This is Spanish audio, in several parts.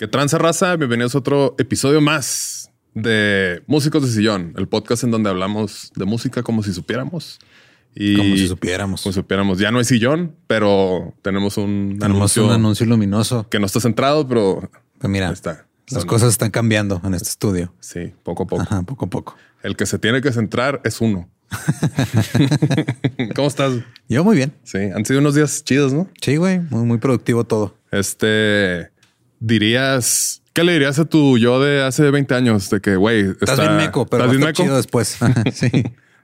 ¿Qué tranza raza? Bienvenidos a otro episodio más de Músicos de Sillón, el podcast en donde hablamos de música como si supiéramos. Y Como si supiéramos. Como si supiéramos. Ya no es sillón, pero tenemos un Tenemos anuncio un anuncio luminoso. que no está centrado, pero Pues mira, está. las cosas están cambiando en este estudio. Sí, poco a poco. Ajá, poco a poco. El que se tiene que centrar es uno. ¿Cómo estás? Yo muy bien. Sí, han sido unos días chidos, ¿no? Sí, güey. Muy, muy productivo todo. Este dirías, ¿qué le dirías a tu yo de hace 20 años? De que, güey, Estás está- bien meco, pero ¿estás bien estar chido después. sí.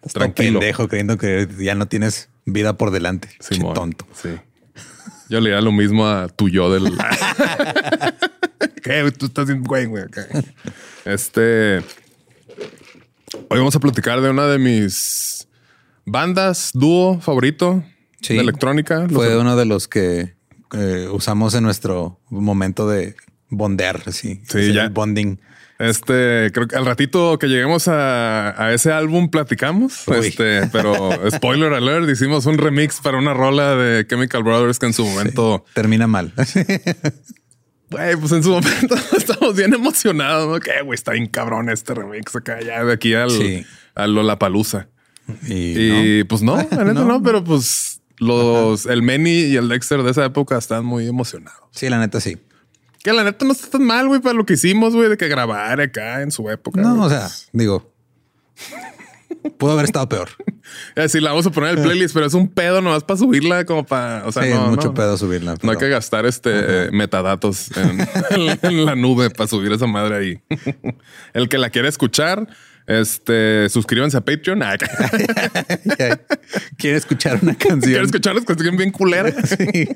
Estás pendejo creyendo que ya no tienes vida por delante. Che Simón. tonto. Sí. Yo le diría lo mismo a tu yo del. ¿Qué? Tú estás bien, güey, güey. Este. Hoy vamos a platicar de una de mis bandas, dúo favorito Sí. de electrónica. Los- Fue uno de los que eh, usamos en nuestro momento de bondear. Así. Sí, Hacer ya. Bonding. Este, creo que al ratito que lleguemos a, a ese álbum platicamos. Uy. Este, pero spoiler alert, hicimos un remix para una rola de Chemical Brothers que en su momento Termina mal. Güey, pues en su momento estamos bien emocionados, ¿no? Que, güey, está bien cabrón este remix acá, ya de aquí al, Sí. a Lollapalooza. y, Y ¿no? pues no, la neta no. no, pero pues los, el Manny y el Dexter de esa época están muy emocionados. Sí, la neta sí. Que la neta no está tan mal, güey, para lo que hicimos, güey, de que grabar acá en su época. No, güey. o sea, digo, pudo haber estado peor. Es decir, la vamos a poner en el playlist, pero es un pedo nomás para subirla como para, o sea, sí, no, mucho no. pedo subirla. No hay que gastar este eh, metadatos en, en- en la nube para subir esa madre ahí. El que la quiera escuchar, este, suscríbanse a Patreon. Quiero escuchar una Quiero canción escuchar las canciones bien culeras. Sí,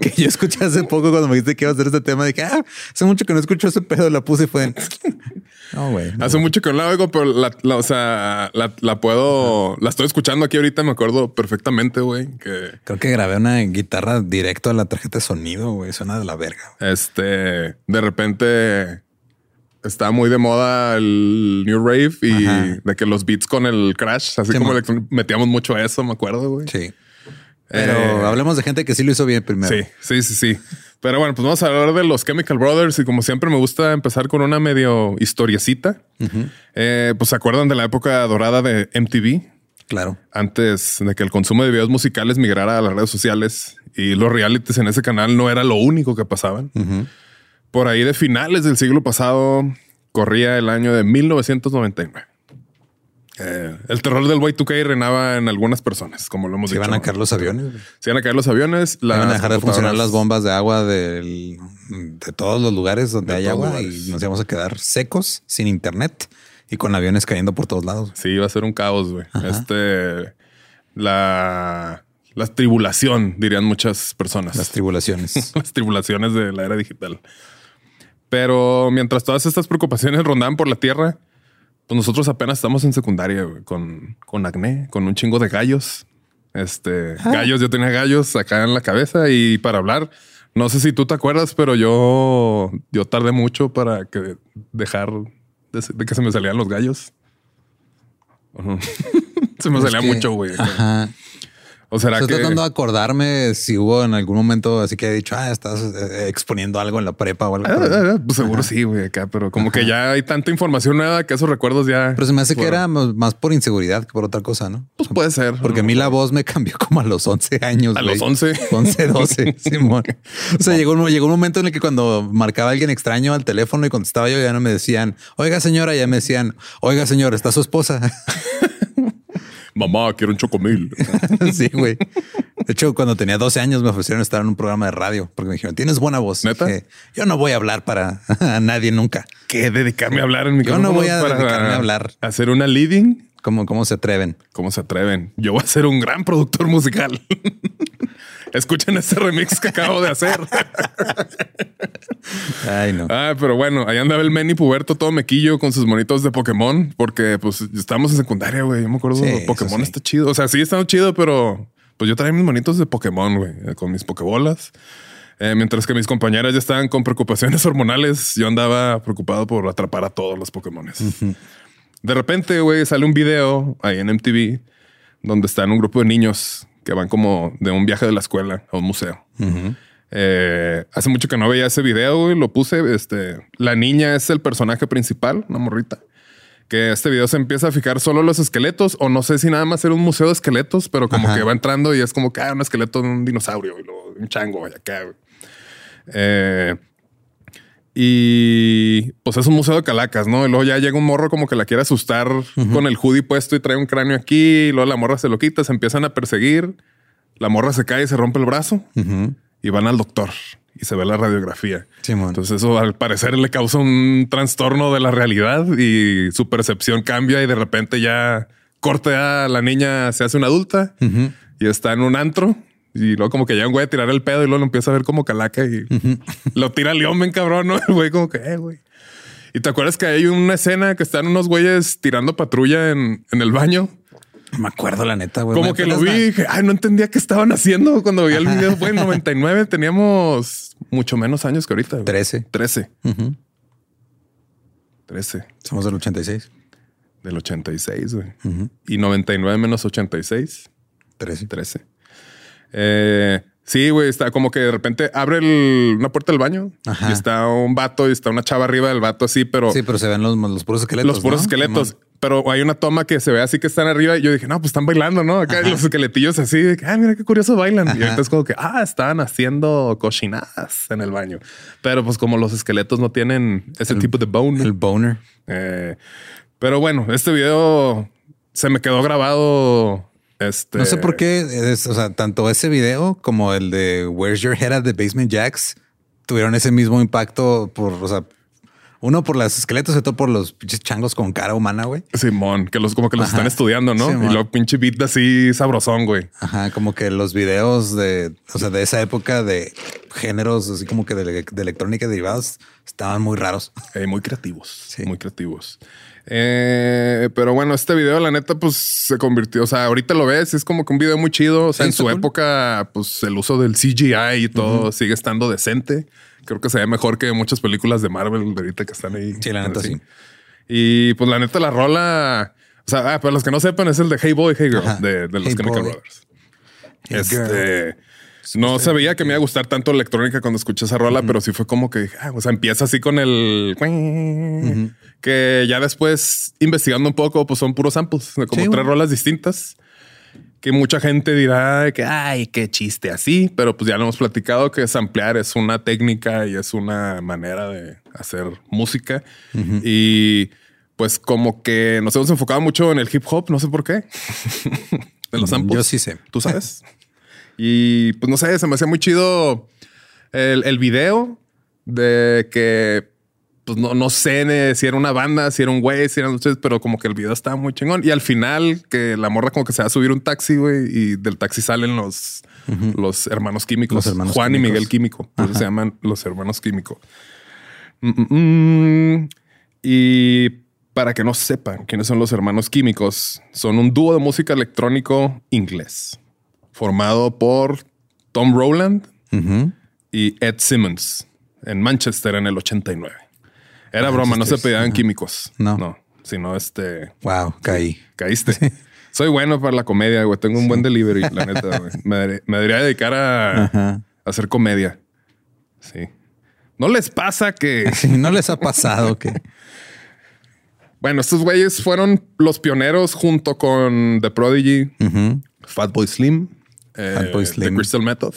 que yo escuché hace poco cuando me dijiste que iba a hacer este tema. Dije, ah, hace mucho que no escucho ese pedo. La puse y fue. No, güey. no. Hace mucho que no la oigo, pero la, la- o sea, la, la puedo, la estoy escuchando aquí ahorita. Me acuerdo perfectamente, güey, que Creo que grabé una guitarra directo a la tarjeta de sonido, güey. Suena de la verga. este, de repente está muy de moda el New Rave y Ajá. de que los beats con el crash, así Sí, como metíamos mucho eso, me acuerdo, güey. Sí. Pero Eh, hablemos de gente que sí lo hizo bien primero. Sí, sí, sí, sí. Pero bueno, pues vamos a hablar de los Chemical Brothers y como siempre me gusta empezar con una medio historiecita. Eh, pues se acuerdan de la época dorada de MTV, Claro. antes de que el consumo de videos musicales migrara a las redes sociales y los realities en ese canal no era lo único que pasaban. Por ahí de finales del siglo pasado corría el año de 1999. Eh, el terror del Y2K reinaba en algunas personas, como lo hemos Se dicho. iban a caer los aviones. Se iban a caer los aviones. Iban a las dejar de funcionar las bombas de agua del- de todos los lugares donde De hay agua lugares. y nos íbamos a quedar secos, sin internet y con aviones cayendo por todos lados. Sí, iba a ser un caos, güey. Este, la, la tribulación, dirían muchas personas. Las tribulaciones. las tribulaciones de la era digital. Pero mientras todas estas preocupaciones rondaban por la Tierra, pues nosotros apenas estamos en secundaria güey, con, con acné, con un chingo de gallos. Este, gallos, yo tenía gallos acá en la cabeza y para hablar, no sé si tú te acuerdas, pero yo, yo tardé mucho para que dejar de, que se me salían los gallos. Se me salía que- mucho, güey. Ajá. O será Estoy que tratando de acordarme si hubo en algún momento así que he dicho, ah, estás eh, exponiendo algo en la prepa o algo. el- Ah, ah, pues seguro sí, güey, acá, pero como que ya hay tanta información nueva que esos recuerdos ya. Pero se me hace que era más por inseguridad que por otra cosa, ¿no? Pues puede ser. Porque a mí la voz me cambió como a los 11 años. A güey. los 11. 11, 12, Simón. O sea, llegó, un- llegó un momento en el que cuando marcaba alguien extraño al teléfono y contestaba yo, ya no me decían, oiga señora, ya me decían, oiga señor, está su esposa. Mamá, quiero un chocomil. sí, güey. De hecho, cuando tenía 12 años me ofrecieron estar en un programa de radio porque me dijeron, tienes buena voz. ¿Neta? Dije, yo no voy a hablar para a nadie nunca. ¿Qué? Dedicarme a hablar en Yo no voy a dedicarme a hablar. Hacer una leading. ¿Cómo, cómo se atreven? ¿Cómo se atreven? Yo voy a ser un gran productor musical. Escuchen este remix que acabo de hacer. Ay, no. Ah, pero bueno, ahí andaba el Manny Puberto todo mequillo con sus monitos de Pokémon, porque pues estamos en secundaria, güey. Yo me acuerdo, Sí, Pokémon sí. está chido. O sea, sí está chido, pero pues yo traía mis monitos de Pokémon, güey, eh, con mis Pokébolas. Eh, mientras que mis compañeras ya estaban con preocupaciones hormonales, yo andaba preocupado por atrapar a todos los Pokémones. De repente, güey, sale un video ahí en MTV donde están un grupo de niños que van como de un viaje de la escuela a un museo. Eh, hace mucho que no veía ese video, güey. Lo puse. Este, la niña es el personaje principal, una morrita. Que este video se empieza a fijar solo los esqueletos, o no sé si nada más era un museo de esqueletos, pero como Ajá. que va entrando y es como que ah, un esqueleto de un dinosaurio y luego un chango y acá. Eh, y pues es un museo de calacas, ¿no? Y luego ya llega un morro como que la quiere asustar con el hoodie puesto y trae un cráneo aquí. Y luego la morra se lo quita, se empiezan a perseguir. La morra se cae y se rompe el brazo y van al doctor y se ve la radiografía. Entonces eso al parecer le causa un trastorno de la realidad y su percepción cambia y de repente ya corte a la niña, se hace una adulta y está en un antro. Y luego como que ya un güey a tirar el pedo y luego lo empieza a ver como calaca y lo tira león, bien cabrón, ¿no? El güey como que, eh, güey. Y te acuerdas que hay una escena que están unos güeyes tirando patrulla en, en el baño. Me acuerdo la neta, güey. Como ¿Me que lo vi y dije, ay, no entendía qué estaban haciendo cuando vi el video. Fue en 99, teníamos mucho menos años que ahorita. güey. 13. 13. Ujú. 13 Somos del 86. del 86, güey. Ujú. Y 99 menos 86, 13. 13. Eh, sí, güey, está como que de repente abre el- una puerta del baño Ajá. y está un vato y está una chava arriba del vato así, pero Sí, pero se ven los, los puros esqueletos. los puros ¿no? esqueletos. Pero hay una toma que se ve así que están arriba y yo dije, no, pues están bailando, ¿no? Acá Ajá. los esqueletillos así, de que, ah, mira qué curioso bailan. Y Ajá. ahorita es como que, ah, estaban haciendo cochinadas en el baño. Pero pues como los esqueletos no tienen ese tipo de bone. El boner. eh, pero bueno, este video se me quedó grabado. Este, No sé por qué, es, o sea, tanto ese video como el de Where's Your Head at the Basement Jacks tuvieron ese mismo impacto por, o sea, uno por los esqueletos y otro por los pinches changos con cara humana, güey. Simón, que los como que los Ajá. están estudiando, ¿no? Simón. y luego pinche beat así sabrosón, güey. Ajá, como que los videos de, o sea, de esa época de géneros así como que de, de electrónica derivados estaban muy raros. Eh, muy creativos, Sí. muy creativos. Eh, pero bueno, este video, la neta, pues se convirtió. O sea, ahorita lo ves, es como que un video muy chido. O sea, Sí, en su cool. época, pues el uso del CGI y todo sigue estando decente. Creo que se ve mejor que muchas películas de Marvel de ahorita que están ahí. Sí, la neta, así. sí. Y pues la neta, la rola. O sea, ah, para los que no sepan, es el de Hey Boy, Hey Girl Ajá. de, de los Hey Chemical. Brothers. Hey este. No sabía que me iba a gustar tanto la electrónica cuando escuché esa rola, pero sí fue como que ah, o sea, empieza así con el que ya después investigando un poco, pues son puros samples de como Sí, tres rolas distintas que mucha gente dirá que ay, qué chiste así, pero pues ya lo hemos platicado que samplear es una técnica y es una manera de hacer música y pues como que nos hemos enfocado mucho en el hip hop, no sé por qué. de los samples. Yo sí sé. Tú sabes. y pues no sé, se me hacía muy chido el, el video de que pues no, no sé si era una banda, si era un güey, si eran ustedes, pero como que el video estaba muy chingón. Y al final, que la morra como que se va a subir un taxi, güey, y del taxi salen los, los hermanos químicos. Los hermanos Juan y químicos. Miguel Químico. Por eso se llaman los hermanos químico. Mm, mm, mm. Y para que no sepan quiénes son los hermanos químicos, son un dúo de música electrónico inglés, formado por Tom Rowland y Ed Simmons en Manchester en el 89. Era broma, no se pedían químicos. No. No, sino este. Wow, caí. Caíste. Soy bueno para la comedia, güey. Tengo un buen delivery, la neta, güey. Me, debería- me debería dedicar a, hacer comedia. Sí. ¿No les pasa que, Sí, no les ha pasado que bueno, estos güeyes fueron los pioneros junto con The Prodigy, Ujú. Fatboy Slim, eh, Slim. Crystal Method,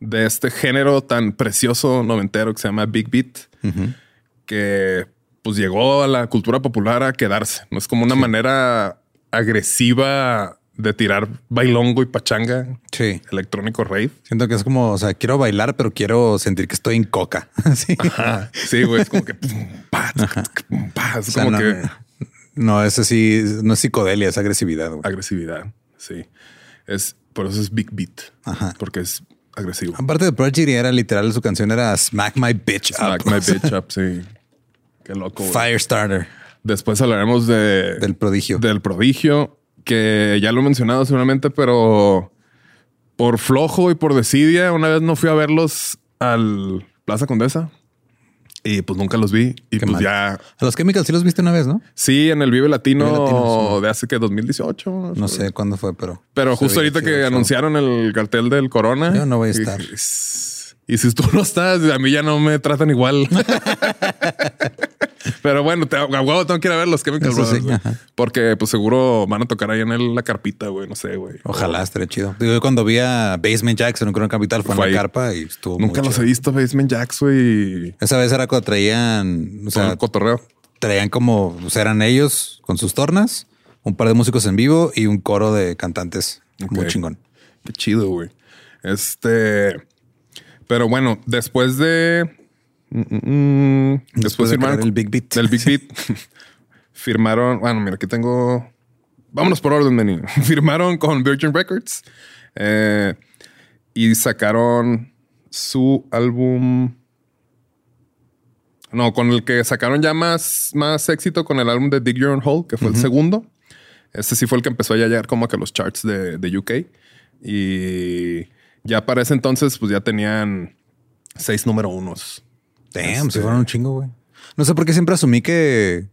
de este género tan precioso noventero que se llama Big Beat, que pues llegó a la cultura popular a quedarse. No es como una manera agresiva de tirar bailongo y pachanga Sí. electrónico rave. Siento que es como, o sea, quiero bailar, pero quiero sentir que estoy en coca. Sí. Ajá. Sí, güey, es como que pum, pa, pum, pa. es O sea, como no, que no, es así, no es psicodelia, es agresividad. güey. agresividad. Sí, es por eso es Big Beat, Ajá. porque es agresivo. Aparte de Prodigy era literal, su canción era Smack My Bitch Smack Up. my bitch up, sí. Qué loco. güey. Firestarter Después hablaremos de del prodigio. del prodigio, que ya lo he mencionado seguramente, pero por flojo y por desidia, una vez no fui a verlos al Plaza Condesa y pues nunca los vi. Y Qué pues mal. ya, A los Chemicals sí los viste una vez, ¿no? sí, en el Vive Latino, Vive Latino, de hace que 2018. No sé cuándo fue, pero. Pero justo ahorita que anunciaron el cartel del Corona. Yo no voy a y- estar. Y, si tú no estás, a mí ya no me tratan igual. Pero bueno, te, a huevo tengo que ir a ver los Chemical Eso Brothers, sí. Porque pues seguro van a tocar ahí en el- la carpita, güey. No sé, güey. Ojalá estaría chido. Yo cuando vi a Basement Jackson en Corona Capital fue, Fue en ahí. la carpa y estuvo Nunca los he visto, Basement Jacks, güey. Esa vez era cuando traían, o sea, cotorreo. traían como, o sea, eran ellos con sus tornas, un par de músicos en vivo y un coro de cantantes. Muy chingón. Qué chido, güey. Este. Pero bueno, después de. Mm, mm, mm, Después de crear el Big Beat. Del Big Beat. firmaron. Bueno, mira, aquí tengo. Vámonos por orden, Benny. Firmaron con Virgin Records eh, y sacaron su álbum. No, con el que sacaron ya más, más éxito con el álbum de Dig Your Own Hole, que fue el segundo. Este sí fue el que empezó a llegar como que los charts de, de UK. Y ya para ese entonces, pues ya tenían seis número unos. Damn, Este- se fueron un chingo, güey. No sé por qué siempre asumí que,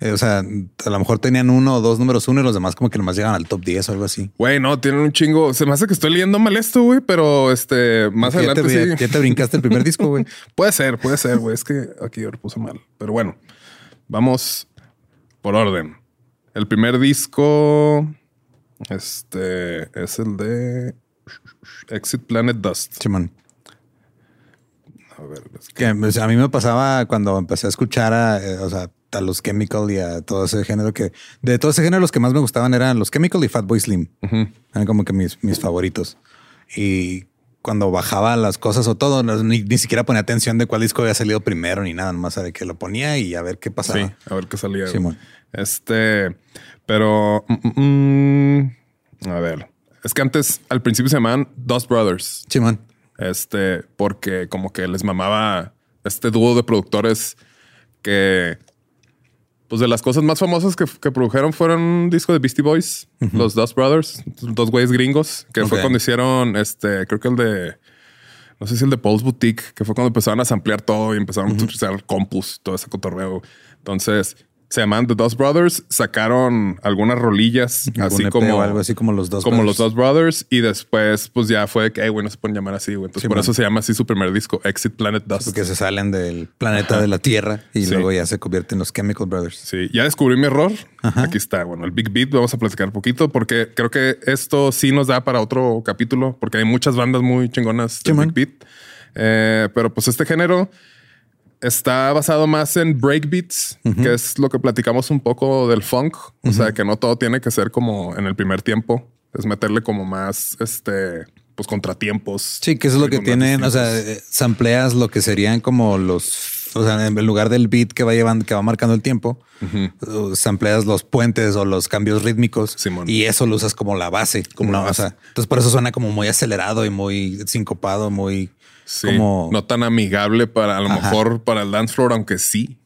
eh, o sea, a lo mejor tenían uno o dos números uno y los demás como que nomás llegan al top 10 o algo así. Güey, no, tienen un chingo. Se me hace que estoy leyendo mal esto, güey, pero este, más ya, te, adelante ya- sí. ya te brincaste el primer disco, güey. Puede ser, puede ser, güey. Es que aquí yo lo puse mal. Pero bueno, vamos por orden. El primer disco, este, es el de Exit Planet Dust. Simón. A ver, es que- Que pues, a mí me pasaba cuando empecé a escuchar a, eh, o sea, a los Chemical y a todo ese género que de todo ese género los que más me gustaban eran los Chemical y Fatboy Slim. Eran como que mis, mis favoritos. Y cuando bajaba las cosas o todo, no- ni, ni siquiera ponía atención de cuál disco había salido primero ni nada, nomás de que lo ponía y a ver qué pasaba. Sí, a ver qué salía. Este, pero mm, mm, mm, a ver, es que antes al principio se llamaban Dust Brothers. Simón. Este, porque como que les mamaba este dúo de productores que, pues de las cosas más famosas que, que produjeron fueron un disco de Beastie Boys, los Dust Brothers, dos güeyes gringos, que fue cuando hicieron este, creo que el de, no sé si el de Paul's Boutique, que fue cuando empezaron a samplear todo y empezaron a utilizar compus, todo ese cotorreo. Entonces, se llaman The Dust Brothers, sacaron algunas rolillas, así EP como o algo así como los dos. como Brothers. los Dust Brothers y después pues ya fue que, "Ey, güey, no se pueden llamar así, güey. Entonces Sí, por man. eso se llama así su primer disco, Exit Planet Dust. Porque se salen del planeta de la Tierra y Sí. luego ya se convierten en los Chemical Brothers. Sí, ya descubrí mi error. Aquí está, bueno, el Big Beat, vamos a platicar un poquito porque creo que esto sí nos da para otro capítulo porque hay muchas bandas muy chingonas de Sí. Big Beat. Eh, pero pues este género está basado más en breakbeats, que es lo que platicamos un poco del funk. O sea, que no todo tiene que ser como en el primer tiempo. Es meterle como más, este, pues contratiempos. Sí, que eso es lo que tienen. O sea, eh, sampleas lo que serían como los, o sea, en lugar del beat que va llevando, que va marcando el tiempo, uh, sampleas los puentes o los cambios rítmicos Simón. y eso lo usas como la base, como la la base. base. Entonces por eso suena como muy acelerado y muy sincopado, muy Sí, como no tan amigable para a lo Ajá. mejor para el dance floor, aunque sí,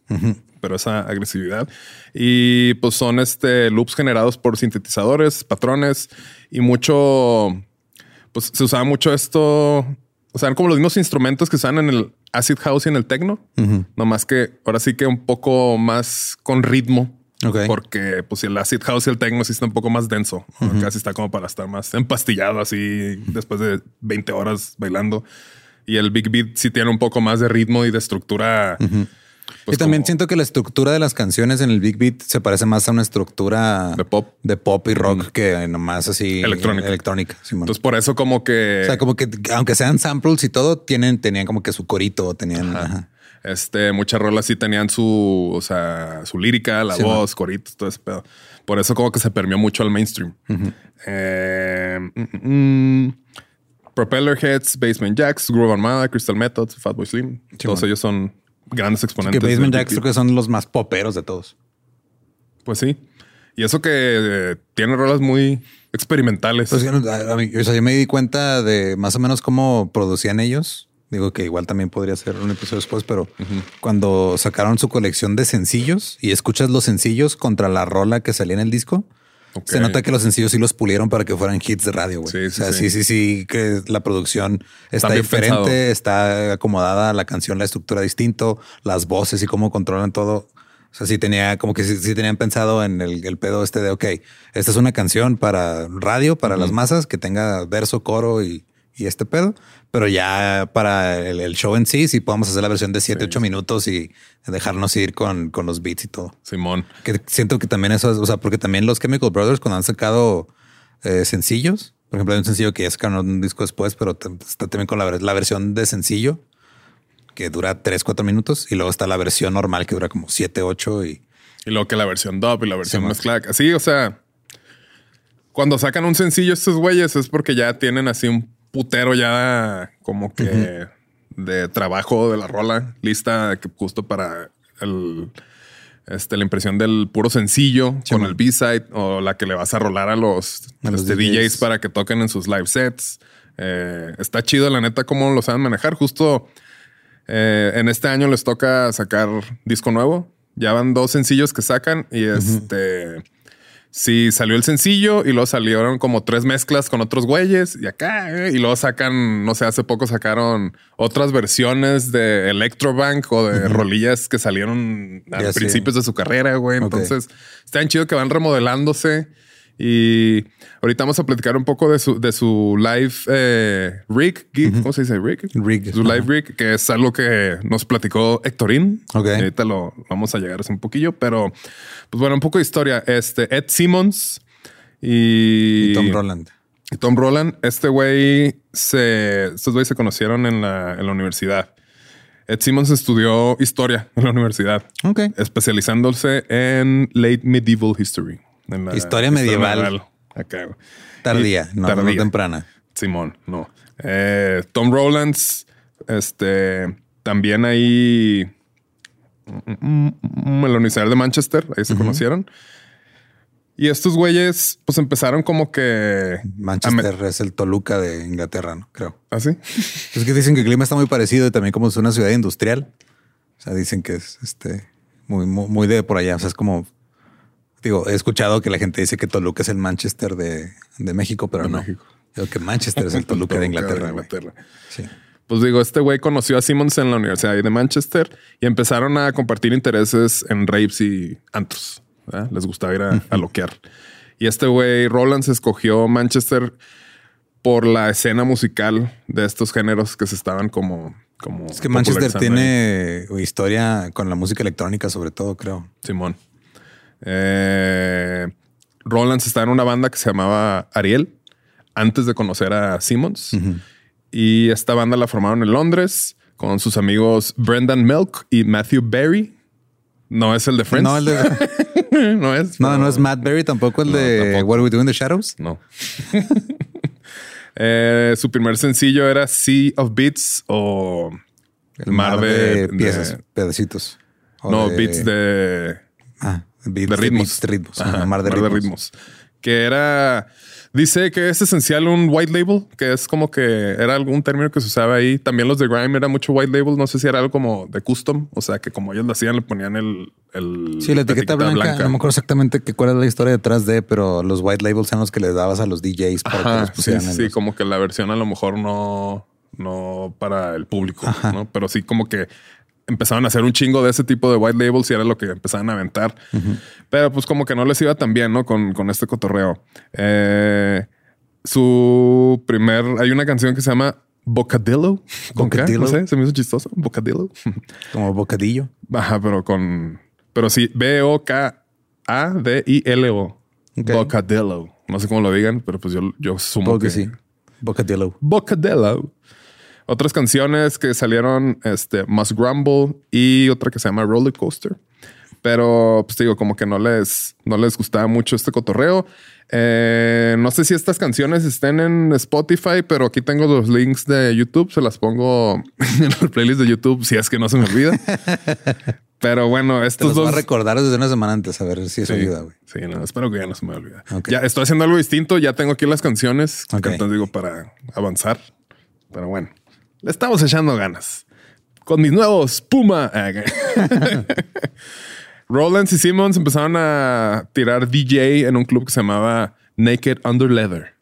pero esa agresividad. Y pues son este loops generados por sintetizadores, patrones y mucho, pues se usaba mucho esto. O sea, eran como los mismos instrumentos que usan en el acid house y en el techno, no más que ahora sí que un poco más con ritmo. Ok. Porque pues el acid house y el techno sí está un poco más denso. Casi está como para estar más empastillado así después de 20 horas bailando. Y el big beat sí tiene un poco más de ritmo y de estructura. pues, y también como siento que la estructura de las canciones en el Big Beat se parece más a una estructura De pop. de pop y rock que nomás así Electrónica. Entonces por eso como que o sea, como que aunque sean samples y todo, tienen, tenían como que su corito, tenían. ajá. este muchas rolas sí tenían su, o sea, su lírica, la Sí, voz, coritos, todo ese pedo. Por eso como que se permeó mucho al mainstream. Eh, mm, mm, Propeller Heads, Basement Jacks, Groove Armada, Crystal Method, Fatboy Slim. Todos ellos son grandes Que exponentes. Basement del Jacks creo que son los más poperos de todos. Pues sí. Y eso que eh, tiene rolas muy experimentales. Pues, yo no- a- a mí- o sea, yo me di cuenta de más o menos cómo producían ellos. Digo que igual también podría ser un episodio después, pero cuando sacaron su colección de sencillos y escuchas los sencillos contra la rola que salía en el disco, Se nota que los sencillos sí los pulieron para que fueran hits de radio. güey. Sí, o sí, sea, sí. sí, sí, sí, que la producción está, diferente, pensado. está acomodada la canción, la estructura distinto, las voces y cómo controlan todo. O sea, sí tenía como que sí, sí tenían pensado en el, el pedo este de, ok, esta es una canción para radio, para las masas, que tenga verso, coro y, y este pedo. Pero ya para el, el show en sí, sí podemos hacer la versión de 7, 8 minutos y dejarnos ir con, con los beats y todo. Simón. Que siento que también eso es, o sea, porque también los Chemical Brothers cuando han sacado eh, sencillos, por ejemplo, hay un sencillo que ya sacaron un disco después, pero está también con la, la versión de sencillo que dura 3, 4 minutos y luego está la versión normal que dura como 7, 8 y Y luego que la versión dub y la versión Simón. mezclada. Así, o sea, cuando sacan un sencillo estos güeyes es porque ya tienen así un putero ya como que de trabajo de la rola lista que justo para el este, la impresión del puro sencillo con el B-side o la que le vas a rolar a los, A los este, DJs. DJs para que toquen en sus live sets. Eh, está chido, la neta, cómo lo saben manejar. Justo eh, en este año les toca sacar disco nuevo. Ya van dos sencillos que sacan y este. Sí, salió el sencillo y luego salieron como tres mezclas con otros güeyes y acá. eh, y luego sacan, no sé, hace poco sacaron otras versiones de Electrobank o de rolillas que salieron a Ya principios de su carrera, güey. Entonces, está bien chido que van remodelándose. Y ahorita vamos a platicar un poco de su, de su live eh, rig, gig, ¿cómo se dice? Rig. Rig, Su live rig, que es algo que nos platicó Héctorín. Ok. Y ahorita lo vamos a llegar hace un poquillo, pero pues bueno, un poco de historia. Este Ed Simmons y, y Tom Roland. y Tom Roland, este güey se, estos güeyes se conocieron en la, en la universidad. Ed Simmons estudió historia en la universidad, Ok. especializándose en late medieval history. En la Historia medieval. Acá. Tardía, no, no temprana. Simón, no. Eh, Tom Rowlands, este, también ahí en la Universidad de Manchester, ahí se conocieron. Y estos güeyes, pues empezaron como que. Manchester es el Toluca de Inglaterra, ¿no? Creo. ¿Así? Es que dicen que el clima está muy parecido y también como es una ciudad industrial. O sea, dicen que es este muy, muy, muy de por allá. O sea, es como digo, he escuchado que la gente dice que Toluca es el Manchester de, de México, pero De no. México. Digo que Manchester es el Toluca de Inglaterra. Sí. Pues digo, este güey conoció a Simmons en la Universidad de Manchester y empezaron a compartir intereses en rapes y antros. ¿verdad? Les gustaba ir a, a loquear. Y este güey, Rollins, escogió Manchester por la escena musical de estos géneros que se estaban como... como Es que Manchester ahí. tiene historia con la música electrónica, sobre todo, creo. Simón. Eh, Rollins estaba en una banda que se llamaba Ariel antes de conocer a Simmons. Y esta banda la formaron en Londres con sus amigos Brendan Milk y Matthew Berry. No es el de Friends. No, el de, no es. no, no es Matt Berry, tampoco el No, de tampoco. What We Do in the Shadows. No. Eh, su primer sencillo era Sea of Beats o El mar, de, piezas, de- pedacitos. No, beats de, ah, beats de ritmos. beats de ritmos. Ajá, Ajá, mar de ritmos. Que era. Dice que es esencial un white label, que es como que era algún término que se usaba ahí. También los de Grime era mucho white label. No sé si era algo como de custom. O sea, que como ellos lo hacían, le ponían el. el Sí, la etiqueta, blanca, No me acuerdo exactamente qué, cuál es la historia detrás de, pero los white labels son los que les dabas a los DJs para que los sí, pusieran. sí, sí, los- como que la versión a lo mejor no, no para el público, ¿no? Pero sí como que empezaron a hacer un chingo de ese tipo de white labels y era lo que empezaban a aventar. Pero pues como que no les iba tan bien, ¿no? Con, con este cotorreo. Eh, su primer... Hay una canción que se llama Bocadillo. ¿Con qué? Bocadillo. No sé, se me hizo chistoso. Bocadillo. Como bocadillo. Ajá, pero con... Pero sí, B-O-K-A-D-I-L-O. Ok. Bocadillo. No sé cómo lo digan, pero pues yo, yo sumo que que sí. Bocadillo. Bocadillo. Otras canciones que salieron, este, Must Grumble y otra que se llama Roller Coaster. Pero, pues te digo, como que no les, no les gustaba mucho este cotorreo. Eh, no sé si estas canciones estén en Spotify, pero aquí tengo los links de YouTube. Se las pongo en el playlist de YouTube si es que no se me olvida. pero bueno, Te estos los voy dos. a recordar desde una semana antes a ver si eso Sí, ayuda, güey. sí, no, espero que ya no se me olvide. Ok. Ya estoy haciendo algo distinto. Ya tengo aquí las canciones. Ok. Entonces digo para avanzar. Pero bueno, le estamos echando ganas con mis nuevos Puma. Rollins y Simmons empezaron a tirar DJ en un club que se llamaba Naked Under Leather.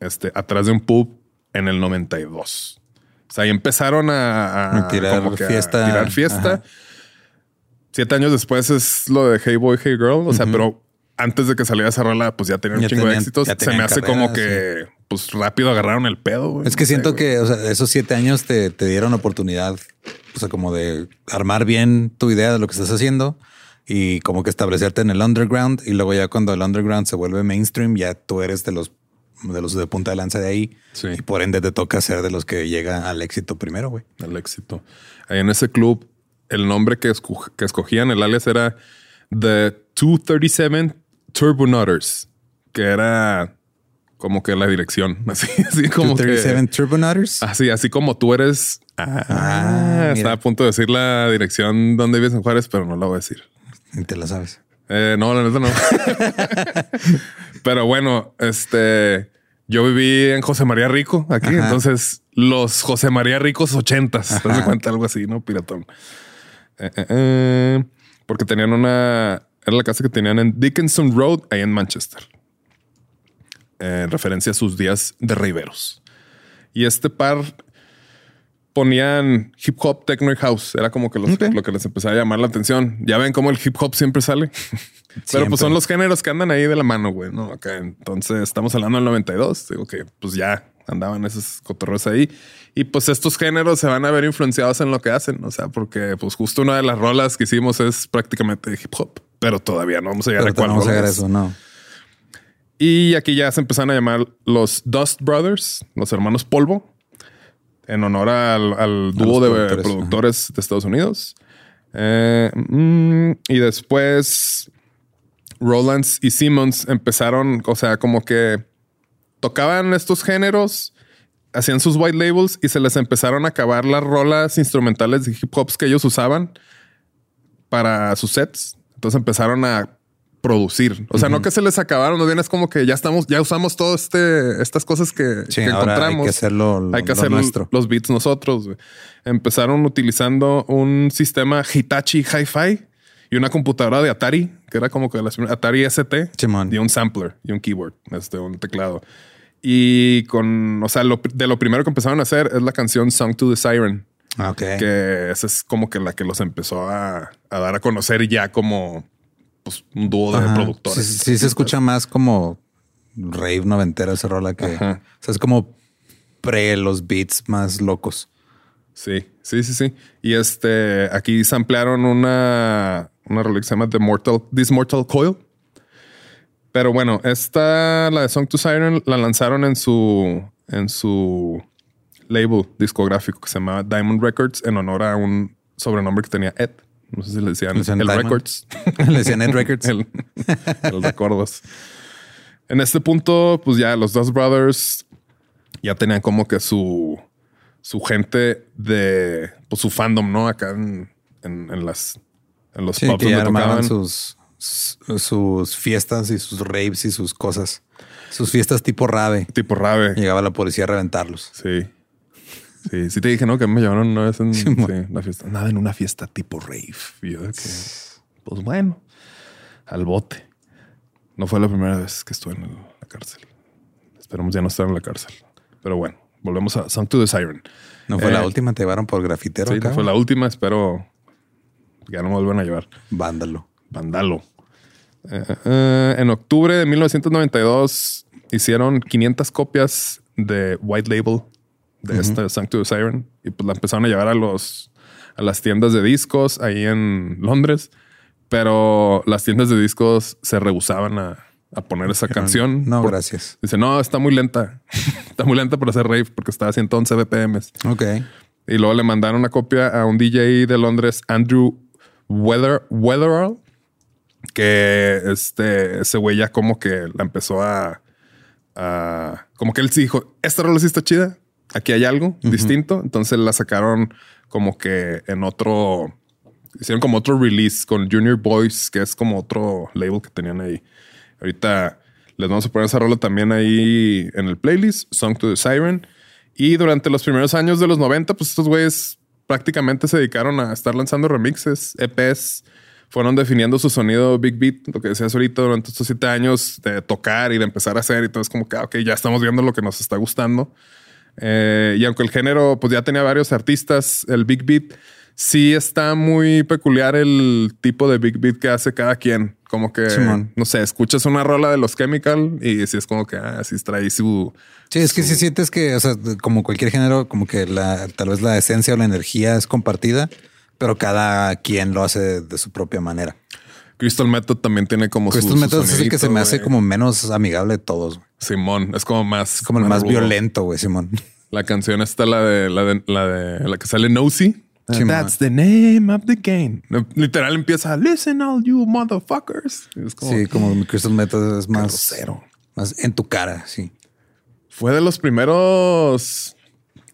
Este, atrás de un pub en el 92. O sea, ahí empezaron a, tirar a fiesta. tirar fiesta. Ajá. Siete años después es lo de Hey Boy, Hey Girl. O sea, pero antes de que saliera esa rola, pues ya tenían un Ya chingo de éxitos. Se me hace como que pues rápido agarraron el pedo. güey. Es que siento que o sea, esos siete años te, te dieron oportunidad, o sea, como de armar bien tu idea de lo que estás haciendo y como que establecerte en el underground. Y luego ya cuando el underground se vuelve mainstream, ya tú eres de los de los de punta de lanza de ahí. Sí. Y por ende te toca ser de los que llega al éxito primero, güey. el éxito. Ahí en ese club, el nombre que, que escogían, el alias era The 237 Turbonauters, que era como que la dirección, así, así como 37 que... Turbonauters. Así, así como tú eres... Ah, Ah, estaba a punto de decir la dirección donde vives en Juárez, pero no la voy a decir. Y te la sabes. Eh, no, la neta no. Pero bueno, este, yo viví en José María Rico aquí, Ajá. entonces los José María Ricos ochentas, te das cuenta algo así, ¿no? Piratón. Eh, eh, eh, porque tenían una, era la casa que tenían en Dickinson Road, ahí en Manchester. Eh, En referencia a sus días de riberos. Y este par ponían hip hop, techno y house. Era como que los- Ok. lo que les empezaba a llamar la atención. Ya ven cómo el hip hop siempre sale. Pero Siempre. pues son los géneros que andan ahí de la mano, güey. No, acá. Entonces estamos hablando del 92. Digo que pues ya andaban esos cotorros ahí. Y pues estos géneros se van a ver influenciados en lo que hacen. O sea, porque pues justo una de las rolas que hicimos es prácticamente hip hop. Pero todavía no vamos a llegar Pero a cuál no vamos a llegar a es. eso, no. Y aquí ya se empezaron a llamar los Dust Brothers, los hermanos Polvo, en honor al, al dúo de productores, productores, de Estados Unidos. Eh, mm, y después Rollins y Simmons empezaron, o sea, como que tocaban estos géneros, hacían sus white labels y se les empezaron a acabar las rolas instrumentales de hip hops que ellos usaban para sus sets. Entonces empezaron a producir. O sea, no que se les acabaron, no bien es como que ya estamos, ya usamos todo este, estas cosas que, Sí, que ahora encontramos. hay que hacerlo lo- Hay que lo hacer nuestro. los beats nosotros. Empezaron utilizando un sistema Hitachi Hi-Fi y una computadora de Atari, que era como que las primeras- Atari ST y un sampler y un keyboard, este, un teclado. Y con, o sea, lo- de lo primero que empezaron a hacer es la canción Song to the Siren, Ah, Ok. que esa es como que la que los empezó a, a dar a conocer ya como pues, un dúo de productores. Sí, sí se escucha más como rave noventero esa rola que Ajá. o sea, es como pre los beats más locos. Sí, sí, sí, sí. Y este, aquí samplearon una, una rola que se llama The Mortal, This Mortal Coil. Pero bueno, esta, la de Song to Siren, la lanzaron en su, en su label discográfico que se llamaba Diamond Records en honor a un sobrenombre que tenía Ed. No sé si le decían, el. Records. Le decían Ed Records. el, el recuerdos. En este punto, pues ya los dos brothers ya tenían como que su, su gente de pues, su fandom, ¿no? Acá en, en, en las en los Sí, pubs que donde armaban tocaban. sus, sus sus fiestas y sus raves y sus cosas. Sus fiestas tipo rave. Tipo rave. Llegaba la policía a reventarlos. Sí. Sí, sí te dije, ¿no? Que me llevaron una vez en Sí, una fiesta. Nada, en una fiesta tipo rave. Y yo de que, pues bueno, al bote. No fue la primera vez que estuve en el- la cárcel. Esperemos ya no estar en la cárcel. Pero bueno, volvemos a Song to the Siren. No fue Eh, la última, te llevaron por grafitero. Sí, acá, no fue la última. Espero que ya no me vuelvan a llevar. Vándalo. Vandalo. Eh, eh, en octubre de 1992 hicieron 500 copias de White Label de este Song to the Siren y pues la empezaron a llevar a los a las tiendas de discos ahí en Londres, pero las tiendas de discos se rehusaban a, a poner esa canción. No, por- gracias. Dice, no, está muy lenta. está muy lenta para hacer rave porque está a 111 BPMs. Ok. Y luego le mandaron una copia a un DJ de Londres, Andrew Weather, Weatherall, que este, ese güey ya como que la empezó a, a- Como que él sí dijo, esta rola sí está chida, aquí hay algo distinto. Entonces la sacaron como que en otro... Hicieron como otro release con Junior Boys, que es como otro label que tenían ahí. Ahorita les vamos a poner esa rola también ahí en el playlist, Song to the Siren. Y durante los primeros años de los 90, pues estos güeyes prácticamente se dedicaron a estar lanzando remixes, EPs, fueron definiendo su sonido Big Beat, lo que decías ahorita durante estos siete años de tocar y de empezar a hacer y todo es como que, ah, ok, ya estamos viendo lo que nos está gustando. Eh, y aunque el género pues ya tenía varios artistas, el Big Beat sí está muy peculiar el tipo de Big Beat que hace cada quien. Como que, Simón. no sé, escuchas una rola de los Chemical y si es como que, ah, sí trae su... Sí, es que si sientes que, o sea, como cualquier género, como que la, tal vez la esencia o la energía es compartida, pero cada quien lo hace de su propia manera. Crystal Method también tiene como su- Crystal su Method es el que se me hace güey. como menos amigable de todos. güey. Simón, es como más... Como el más rudo. violento, güey, Simón. La canción está la de la de la de la que sale Nosy. Sí, That's the name of the game. Literal empieza Listen all you motherfuckers. Y Es como Sí, como Crystal Method es más, grosero. más en tu cara, sí. Fue de los primeros.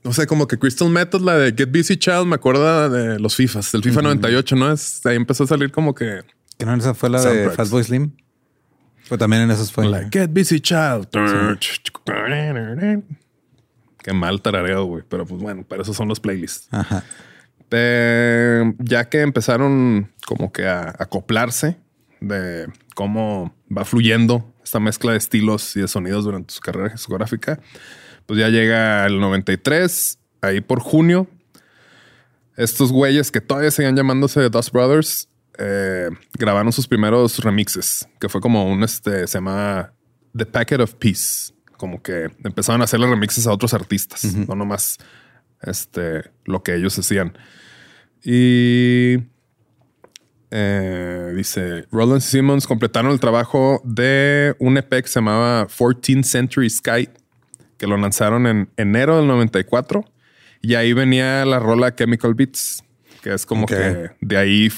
No sé, como que Crystal Method, la de Get Busy Child, me acuerda de los FIFAs, del FIFA 98, ¿no? Es, ahí empezó a salir como que Que no, esa fue la de. Fatboy Slim. Pues también en esas fue. la Get Busy Child. Qué mal tarareo, güey. Pero pues bueno, para eso son los playlists. Ajá. Eh, ya que empezaron como que a acoplarse de cómo va fluyendo esta mezcla de estilos y de sonidos durante su carrera discográfica, pues ya llega el 93, ahí por junio. Estos güeyes que todavía seguían llamándose Dust Brothers eh, grabaron sus primeros remixes, que fue como un este se llama The Packet of Peace. Como que empezaron a hacerle remixes a otros artistas, no nomás este, lo que ellos hacían. Y eh, dice Roland Simmons completaron el trabajo de un EP que se llamaba 14th Century Sky, que lo lanzaron en enero del 94. Y ahí venía la rola Chemical Beats, que es como que de ahí.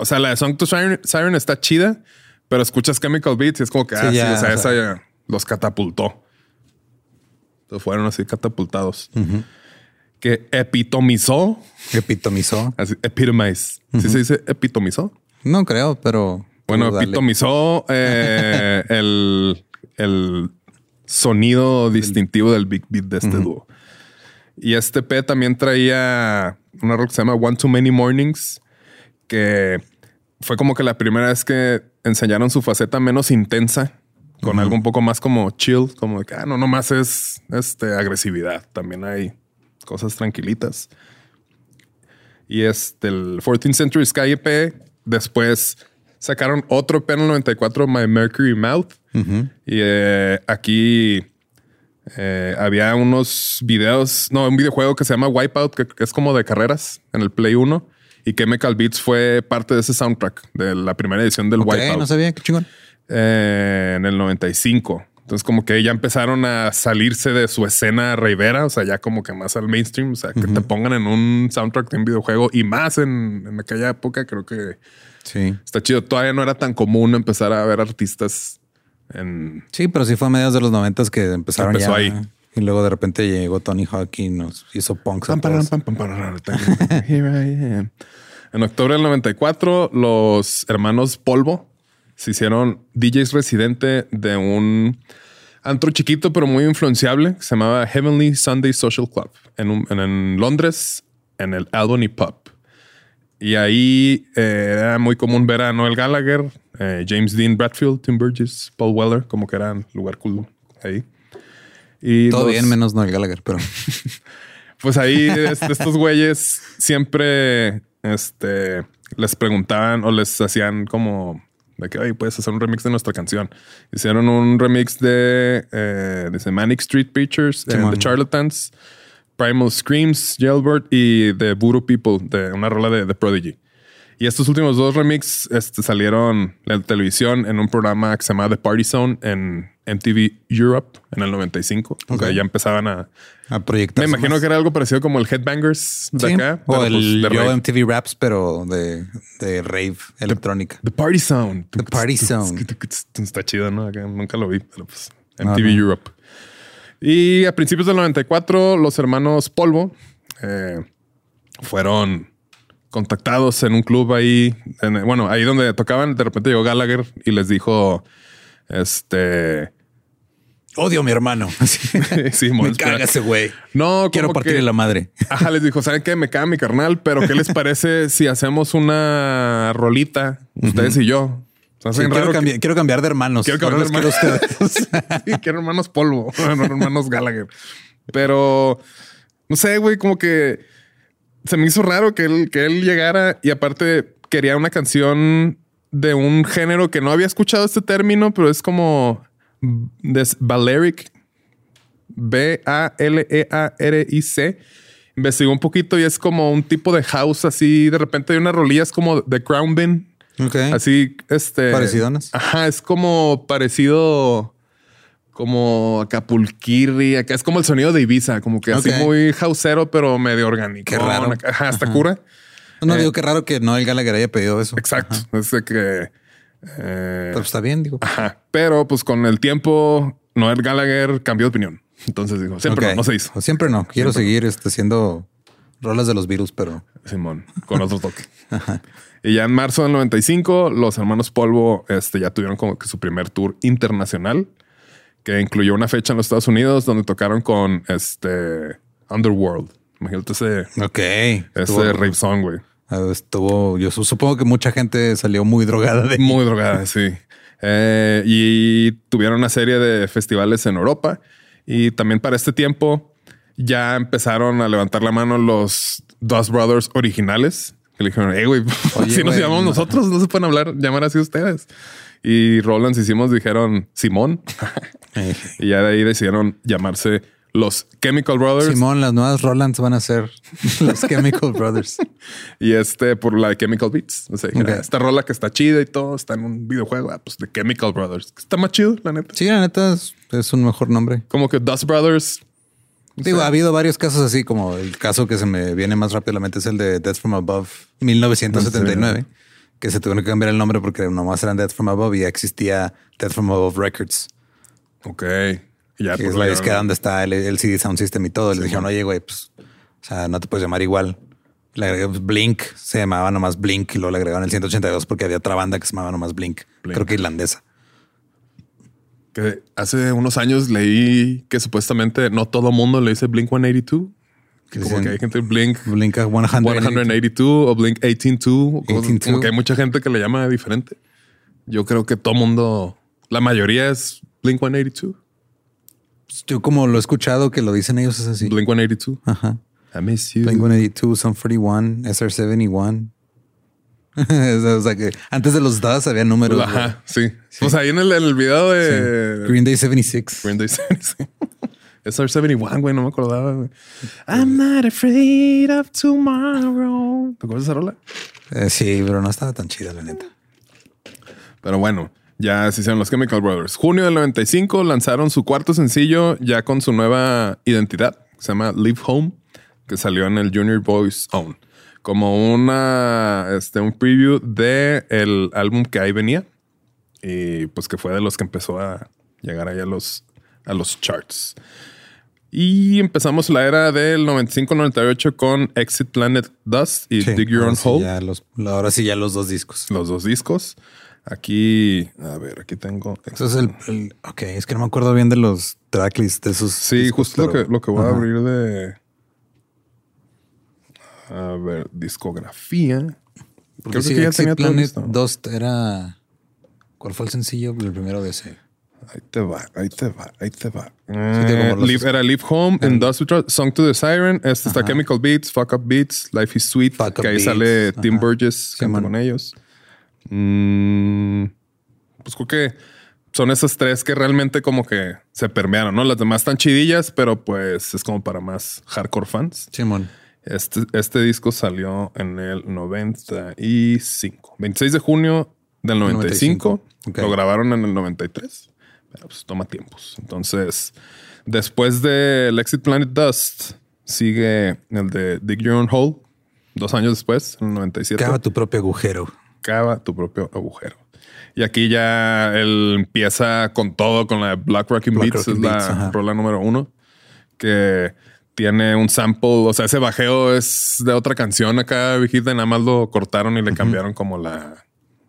O sea, la de Song to Siren, Siren está chida, pero escuchas Chemical Beats y es como que, Sí, ah, sí, o sea, o esa ya los catapultó. Entonces fueron así catapultados. Que epitomizó, Epitomizó. así, epitomize. ¿Sí se dice epitomizó? No creo, pero. Bueno, dale. epitomizó eh, el, el sonido distintivo del Big Beat de este dúo. Y este P también traía una rola que se llama One Too Many Mornings, que fue como que la primera vez que enseñaron su faceta menos intensa, con algo un poco más como chill, como de que, ah, no, nomás es este, agresividad. También hay cosas tranquilitas. Y este, el 14th Century Sky EP, después sacaron otro EP en el 94, My Mercury Mouth. Y eh, aquí eh, había unos videos, no, un videojuego que se llama Wipeout, que, que es como de carreras en el Play 1. Y Chemical Beats fue parte de ese soundtrack de la primera edición del Ok, Wipeout no sabía qué chingón. eh, en el 95. Entonces como que ya empezaron a salirse de su escena raivera, o sea, ya como que más al mainstream, o sea, que te pongan en un soundtrack de un videojuego y más en, en aquella época, creo que Sí. está chido. Todavía no era tan común empezar a ver artistas en... Sí, pero sí fue a mediados de los noventas que empezaron Empezó ya. ahí. Y luego de repente llegó Tony Hawk y nos hizo punks. Pam, pam, pam. En octubre del 94, los hermanos Polvo se hicieron DJs residente de un antro chiquito pero muy influenciable que se llamaba Heavenly Sunday Social Club en, un- en- en Londres, en el Albany Pub. Y ahí eh, era muy común ver a Noel Gallagher, eh, James Dean Bradfield, Tim Burgess, Paul Weller, como que era un lugar cool ahí. Y Todo los- bien, menos Noel Gallagher, pero pues ahí este, estos güeyes siempre este, les preguntaban o les hacían como de que, oye, puedes hacer un remix de nuestra canción. Hicieron un remix de, eh, de Manic Street de Simón. The Charlatans, Primal Screams, Jailbird y The Voodoo People, de una rola de The Prodigy. Y estos últimos dos remix este, salieron en televisión en un programa que se llamaba The Party Zone en MTV Europe en el 95. O sea, ya empezaban a, a proyectar. me imagino que era algo parecido como el Headbangers de acá. O el pues, Yo. MTV Raps, pero de, de rave electrónica. The Party Sound. The Party Sound. Está chido, ¿no? Acá nunca lo vi, pero pues MTV no. Europe. Y a principios del 94, los hermanos Polvo eh, fueron contactados en un club ahí, en- bueno, ahí donde tocaban. De repente llegó Gallagher y les dijo, este, Odio a mi hermano. sí, Me caga ese güey. No, Quiero partirle que- la madre. Ajá, les dijo, ¿saben qué? Me caga mi carnal, pero ¿qué les parece si hacemos una rolita, ustedes y yo? Sí, quiero, que- cambiar, quiero cambiar de hermanos. Quiero cambiar de los quiero ustedes. Sí, quiero hermanos polvo, no hermanos Gallagher. Pero no sé, güey, como que se me hizo raro que él, que él llegara y aparte quería una canción de un género que no había escuchado este término, pero es como des Balearic, B-A-L-E-A-R-I-C. Investigó un poquito y es como un tipo de house así. De repente hay unas rolillas como de Crown Bin. Así, este. Parecidonas. Ajá, es como parecido. Como Acapulquirri. Acá es como el sonido de Ibiza, como que así muy houseero, pero medio orgánico. Qué raro. Ajá, hasta cura. No Eh, digo que raro que Noel Gallagher haya pedido eso. Exacto. Es de que. eh, Pero está bien, digo. ajá. Pero pues con el tiempo, Noel Gallagher cambió de opinión. Entonces digo, siempre no, no se hizo. Siempre no. Quiero seguir este, haciendo rolas de los virus, pero Simón, con otro toque. Y ya en marzo del 95, los hermanos Polvo este, ya tuvieron como que su primer tour internacional, que incluyó una fecha en los Estados Unidos donde tocaron con este Underworld. Imagínate ese, ok. ese rave song, güey. Ah, Estuvo, yo su- supongo que mucha gente salió muy drogada de Muy drogada, sí. Eh, y tuvieron una serie de festivales en Europa. Y también para este tiempo ya empezaron a levantar la mano los Dust Brothers originales. Que le dijeron, hey, güey, si nos llamamos no. nosotros, no se pueden hablar, llamar así ustedes. Y Roland hicimos, dijeron Simón. Y ya de ahí decidieron llamarse los Chemical Brothers. Simón, las nuevas Rolands van a ser los Chemical Brothers. Y este por la de Chemical Beats. O sea, dijeron, Ok. "Ah, esta rola que está chida y todo, está en un videojuego. Ah, pues de Chemical Brothers. Está más chido, la neta. Sí, la neta es, es un mejor nombre. Como que Dust Brothers. Digo, ha habido varios casos así, como el caso que se me viene más rápido a la mente es el de Death from Above 1979, que se tuvieron que cambiar el nombre porque nomás eran Death from Above y ya existía Death from Above Records, Ok. Y ya, que pues, es la disquera donde está el, el CD Sound System y todo. Les dijeron, oye, güey, pues, o sea, no te puedes llamar igual. Le agregué Blink, se llamaba nomás Blink y luego le agregaron el 182 porque había otra banda que se llamaba nomás Blink, Blink. creo que irlandesa. que hace unos años leí que supuestamente no todo mundo le dice Blink 182. Que como Dicen- que hay gente Blink Blink 182. 182 o Blink 182. o cosas- 182. Como que hay mucha gente que le llama diferente. Yo creo que todo mundo, la mayoría es Blink 182. Yo como lo he escuchado que lo dicen ellos es así. Blink 182. Ajá. I miss you. Blink 182, Sum 41, SR71. o sea que antes de los DAS había números. Ajá, sí. Pues ahí en el, en el video de Green Day 76. Green Day 76. SR71, güey, no me acordaba. güey. I'm not afraid of tomorrow. ¿Te acuerdas de esa rola? Eh, sí, pero no estaba tan chida, la neta. Pero bueno, Ya se hicieron los Chemical Brothers. Junio del 95 lanzaron su cuarto sencillo ya con su nueva identidad. que Se llama Live Home, que salió en el Junior Boys Own. Como una, este, un preview de el álbum que ahí venía. Y pues que fue de los que empezó a llegar ahí a los, a los charts. Y empezamos la era del 95-98 con Exit Planet Dust y Sí, Dig Your Own sí Hole. ya los- ahora sí ya los dos discos. Los dos discos. Aquí, a ver, aquí tengo. Eso es el, el- Ok, es que no me acuerdo bien de los tracklists de esos. Sí, discos, justo lo que, lo que voy a abrir de. A ver, discografía. Porque Creo sí, que ya Exit tenía todo Planet. 2 era. ¿Cuál fue el sencillo? El primero de ese. Ahí te va, ahí te va, ahí te va. Eh, como los- Live- era Live Home, Industrial, Song to the Siren. Este está. Chemical Beats, Fuck Up Beats, Life is Sweet. Fuck que ahí Beats, sale Tim ajá. Burgess, man. con ellos. Mm, pues creo que son esas tres que realmente como que se permearon, ¿no? Las demás están chidillas, pero pues es como para más hardcore fans. Simón. Este, este disco salió en el 95. 26 de junio del 95. 95, ok. Lo grabaron en el 93. Pero pues toma tiempos. Entonces, después del Exit Planet Dust, sigue el de Dig Your Own Hole. Dos años después, en el 97. Cava tu propio agujero. Cava tu propio agujero. Y aquí ya él empieza con todo, con la Black Rocking Black Beats, es Beats, la ajá. rola número uno, que tiene un sample, o sea, ese bajeo es de otra canción acá, viejita, y nada más lo cortaron y le cambiaron como la,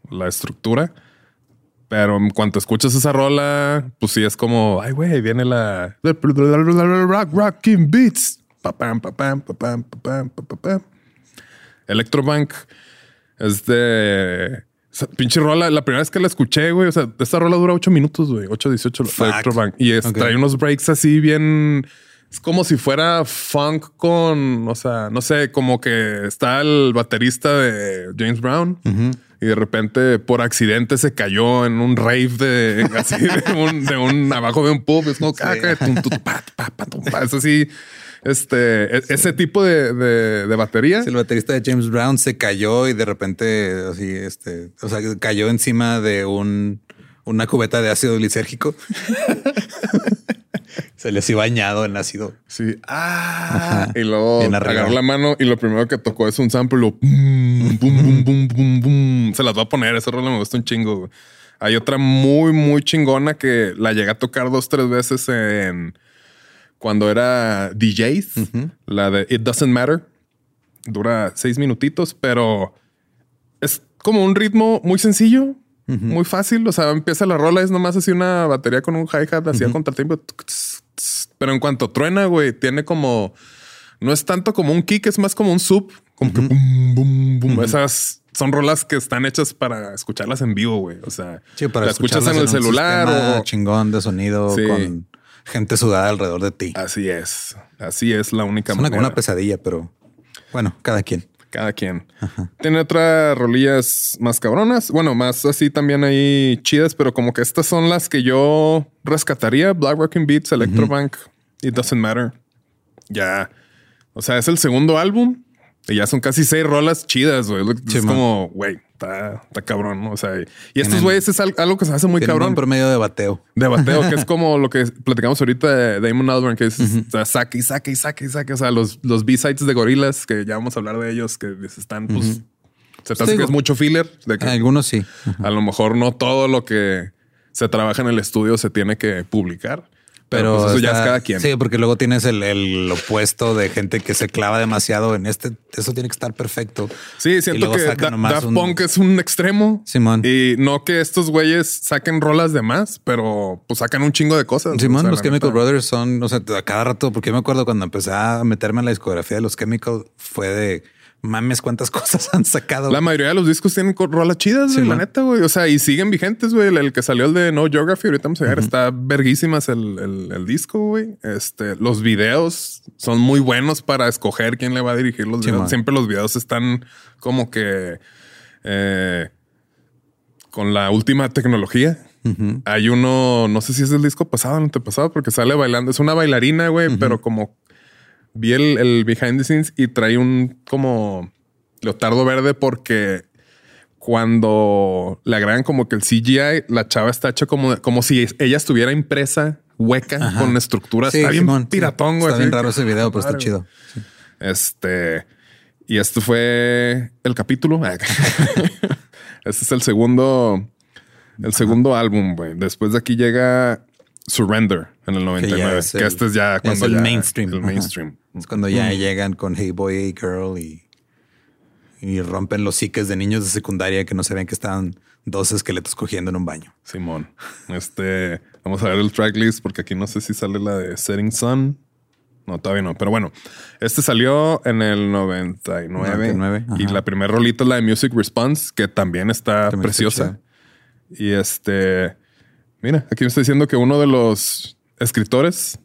la estructura. Pero en cuanto escuchas esa rola, pues sí es como, ay, güey, viene la Rock Rocking Beats. Pa, pam, pa, pam, pa, pam, pa, pam, pa, pa, pam. Electrobank es de. esa pinche rola, la primera vez que la escuché, güey. O sea, esta rola dura 8 minutos, güey. 8, 18 Fuck. Electrobank. Y es, trae unos breaks así bien. Es como si fuera funk con, o sea, no sé, como que está el baterista de James Brown y de repente por accidente se cayó en un rave de así de un, de un abajo de un pub. Es como es así. Este, e- ese tipo de, de, de batería. El baterista de James Brown se cayó y de repente así, este, o sea, cayó encima de un, una cubeta de ácido glicérgico. se le así bañado en ácido. Sí. Ah, Ajá. y luego agarró la mano y lo primero que tocó es un sample. Lo bum, bum, bum, bum, bum. Se las va a poner. Esa rola me gusta un chingo. güey. Hay otra muy, muy chingona que la llegué a tocar dos, tres veces en cuando era DJs. La de It Doesn't Matter. Dura seis minutitos, pero es como un ritmo muy sencillo, muy fácil. O sea, empieza la rola, es nomás así una batería con un hi-hat así a contratiempo. Pero en cuanto truena, güey, tiene como. No es tanto como un kick, es más como un sub. Como que boom, boom, boom. Esas son rolas que están hechas para escucharlas en vivo, güey. O sea, Sí, para la escuchas en el celular o. chingón de sonido Sí. con gente sudada alrededor de ti. Así es. Así es la única Es una, como manera. una pesadilla, pero bueno, cada quien. Cada quien. Tiene otras rolillas más cabronas. Bueno, más así también ahí chidas, pero como que estas son las que yo rescataría. Black Rocking Beats, Electrobank, It Doesn't Matter. Ya. O sea, es el segundo álbum y ya son casi seis rolas chidas, güey. Sí, es man. como, güey, está, está cabrón. ¿no? O sea, y estos güeyes es al- algo que se hace muy un cabrón. buen promedio de bateo. De bateo, que es como lo que platicamos ahorita de Damon Albarn, que es o sea, saque y saque y saque y saque. O sea, los, los B-sides de gorilas, que ya vamos a hablar de ellos, que están, pues, se te hace que es mucho filler. De que Algunos sí. a lo mejor no todo lo que se trabaja en el estudio se tiene que publicar. Pero, Pero pues, eso ya es cada quien. Sí, porque luego tienes el, el opuesto de gente que se clava demasiado en este. Eso tiene que estar perfecto. Sí, siento que Da- nomás Daft un- Punk es un extremo. Simón. Y no que estos güeyes saquen rolas de más, pero pues sacan un chingo de cosas. Simón, O sea, los Chemical neta. Brothers son, o sea, a cada rato, porque yo me acuerdo cuando empecé a meterme en la discografía de los Chemical, fue de mames, cuántas cosas han sacado. La mayoría de los discos tienen rolas chidas, güey, Sí, la neta, güey. O sea, y siguen vigentes, güey. El, el que salió el de No Geography, ahorita vamos a ver, está verguísimas el, el- el disco, güey. Este, los videos son muy buenos para escoger quién le va a dirigir los Sí, videos. man. Siempre los videos están como que eh, con la última tecnología. Hay uno, no sé si es el disco pasado o el antepasado, porque sale bailando. Es una bailarina, güey, pero como vi el, el behind the scenes y trae un como leotardo verde porque cuando le agregan como que el CGI, la chava está hecha como, como si ella estuviera impresa hueca con estructuras. Sí, está bien Simón, piratón, güey. Está bien raro ese video, pero está chido. Este, y este fue el capítulo. este es el segundo, el segundo álbum, güey. Después de aquí llega Surrender en el 99, que, es el- este es ya es cuando el ya- mainstream. El Ajá. mainstream. Es cuando ya llegan con Hey Boy, Hey Girl y, y rompen los psiques de niños de secundaria que no sabían que estaban dos esqueletos cogiendo en un baño. Simón. Este, vamos a ver el tracklist porque aquí no sé si sale la de Setting Sun. No, todavía no. Pero bueno, este salió en el 99. 99, y la primera rolita es la de Music Response, que también está También está preciosa. y este, mira, aquí me está diciendo que uno de los escritores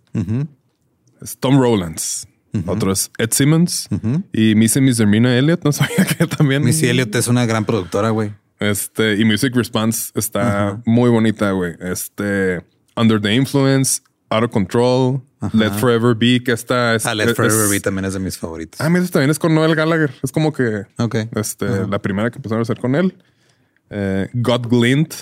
es Tom Rowlands. Otro es Ed Simmons y Missy Miss Hermina Elliott. No sabía que también. Missy Elliott es una gran productora, güey. Este, y Music Response está muy bonita, güey. Este, Under the Influence, Out of Control, Let Forever Be, que está. Es, Ah, Let es- Forever es- Be también es de mis favoritos. Ah, mira, esta también es con Noel Gallagher. Es como que este, la primera que empezaron a hacer con él. Eh, God Glint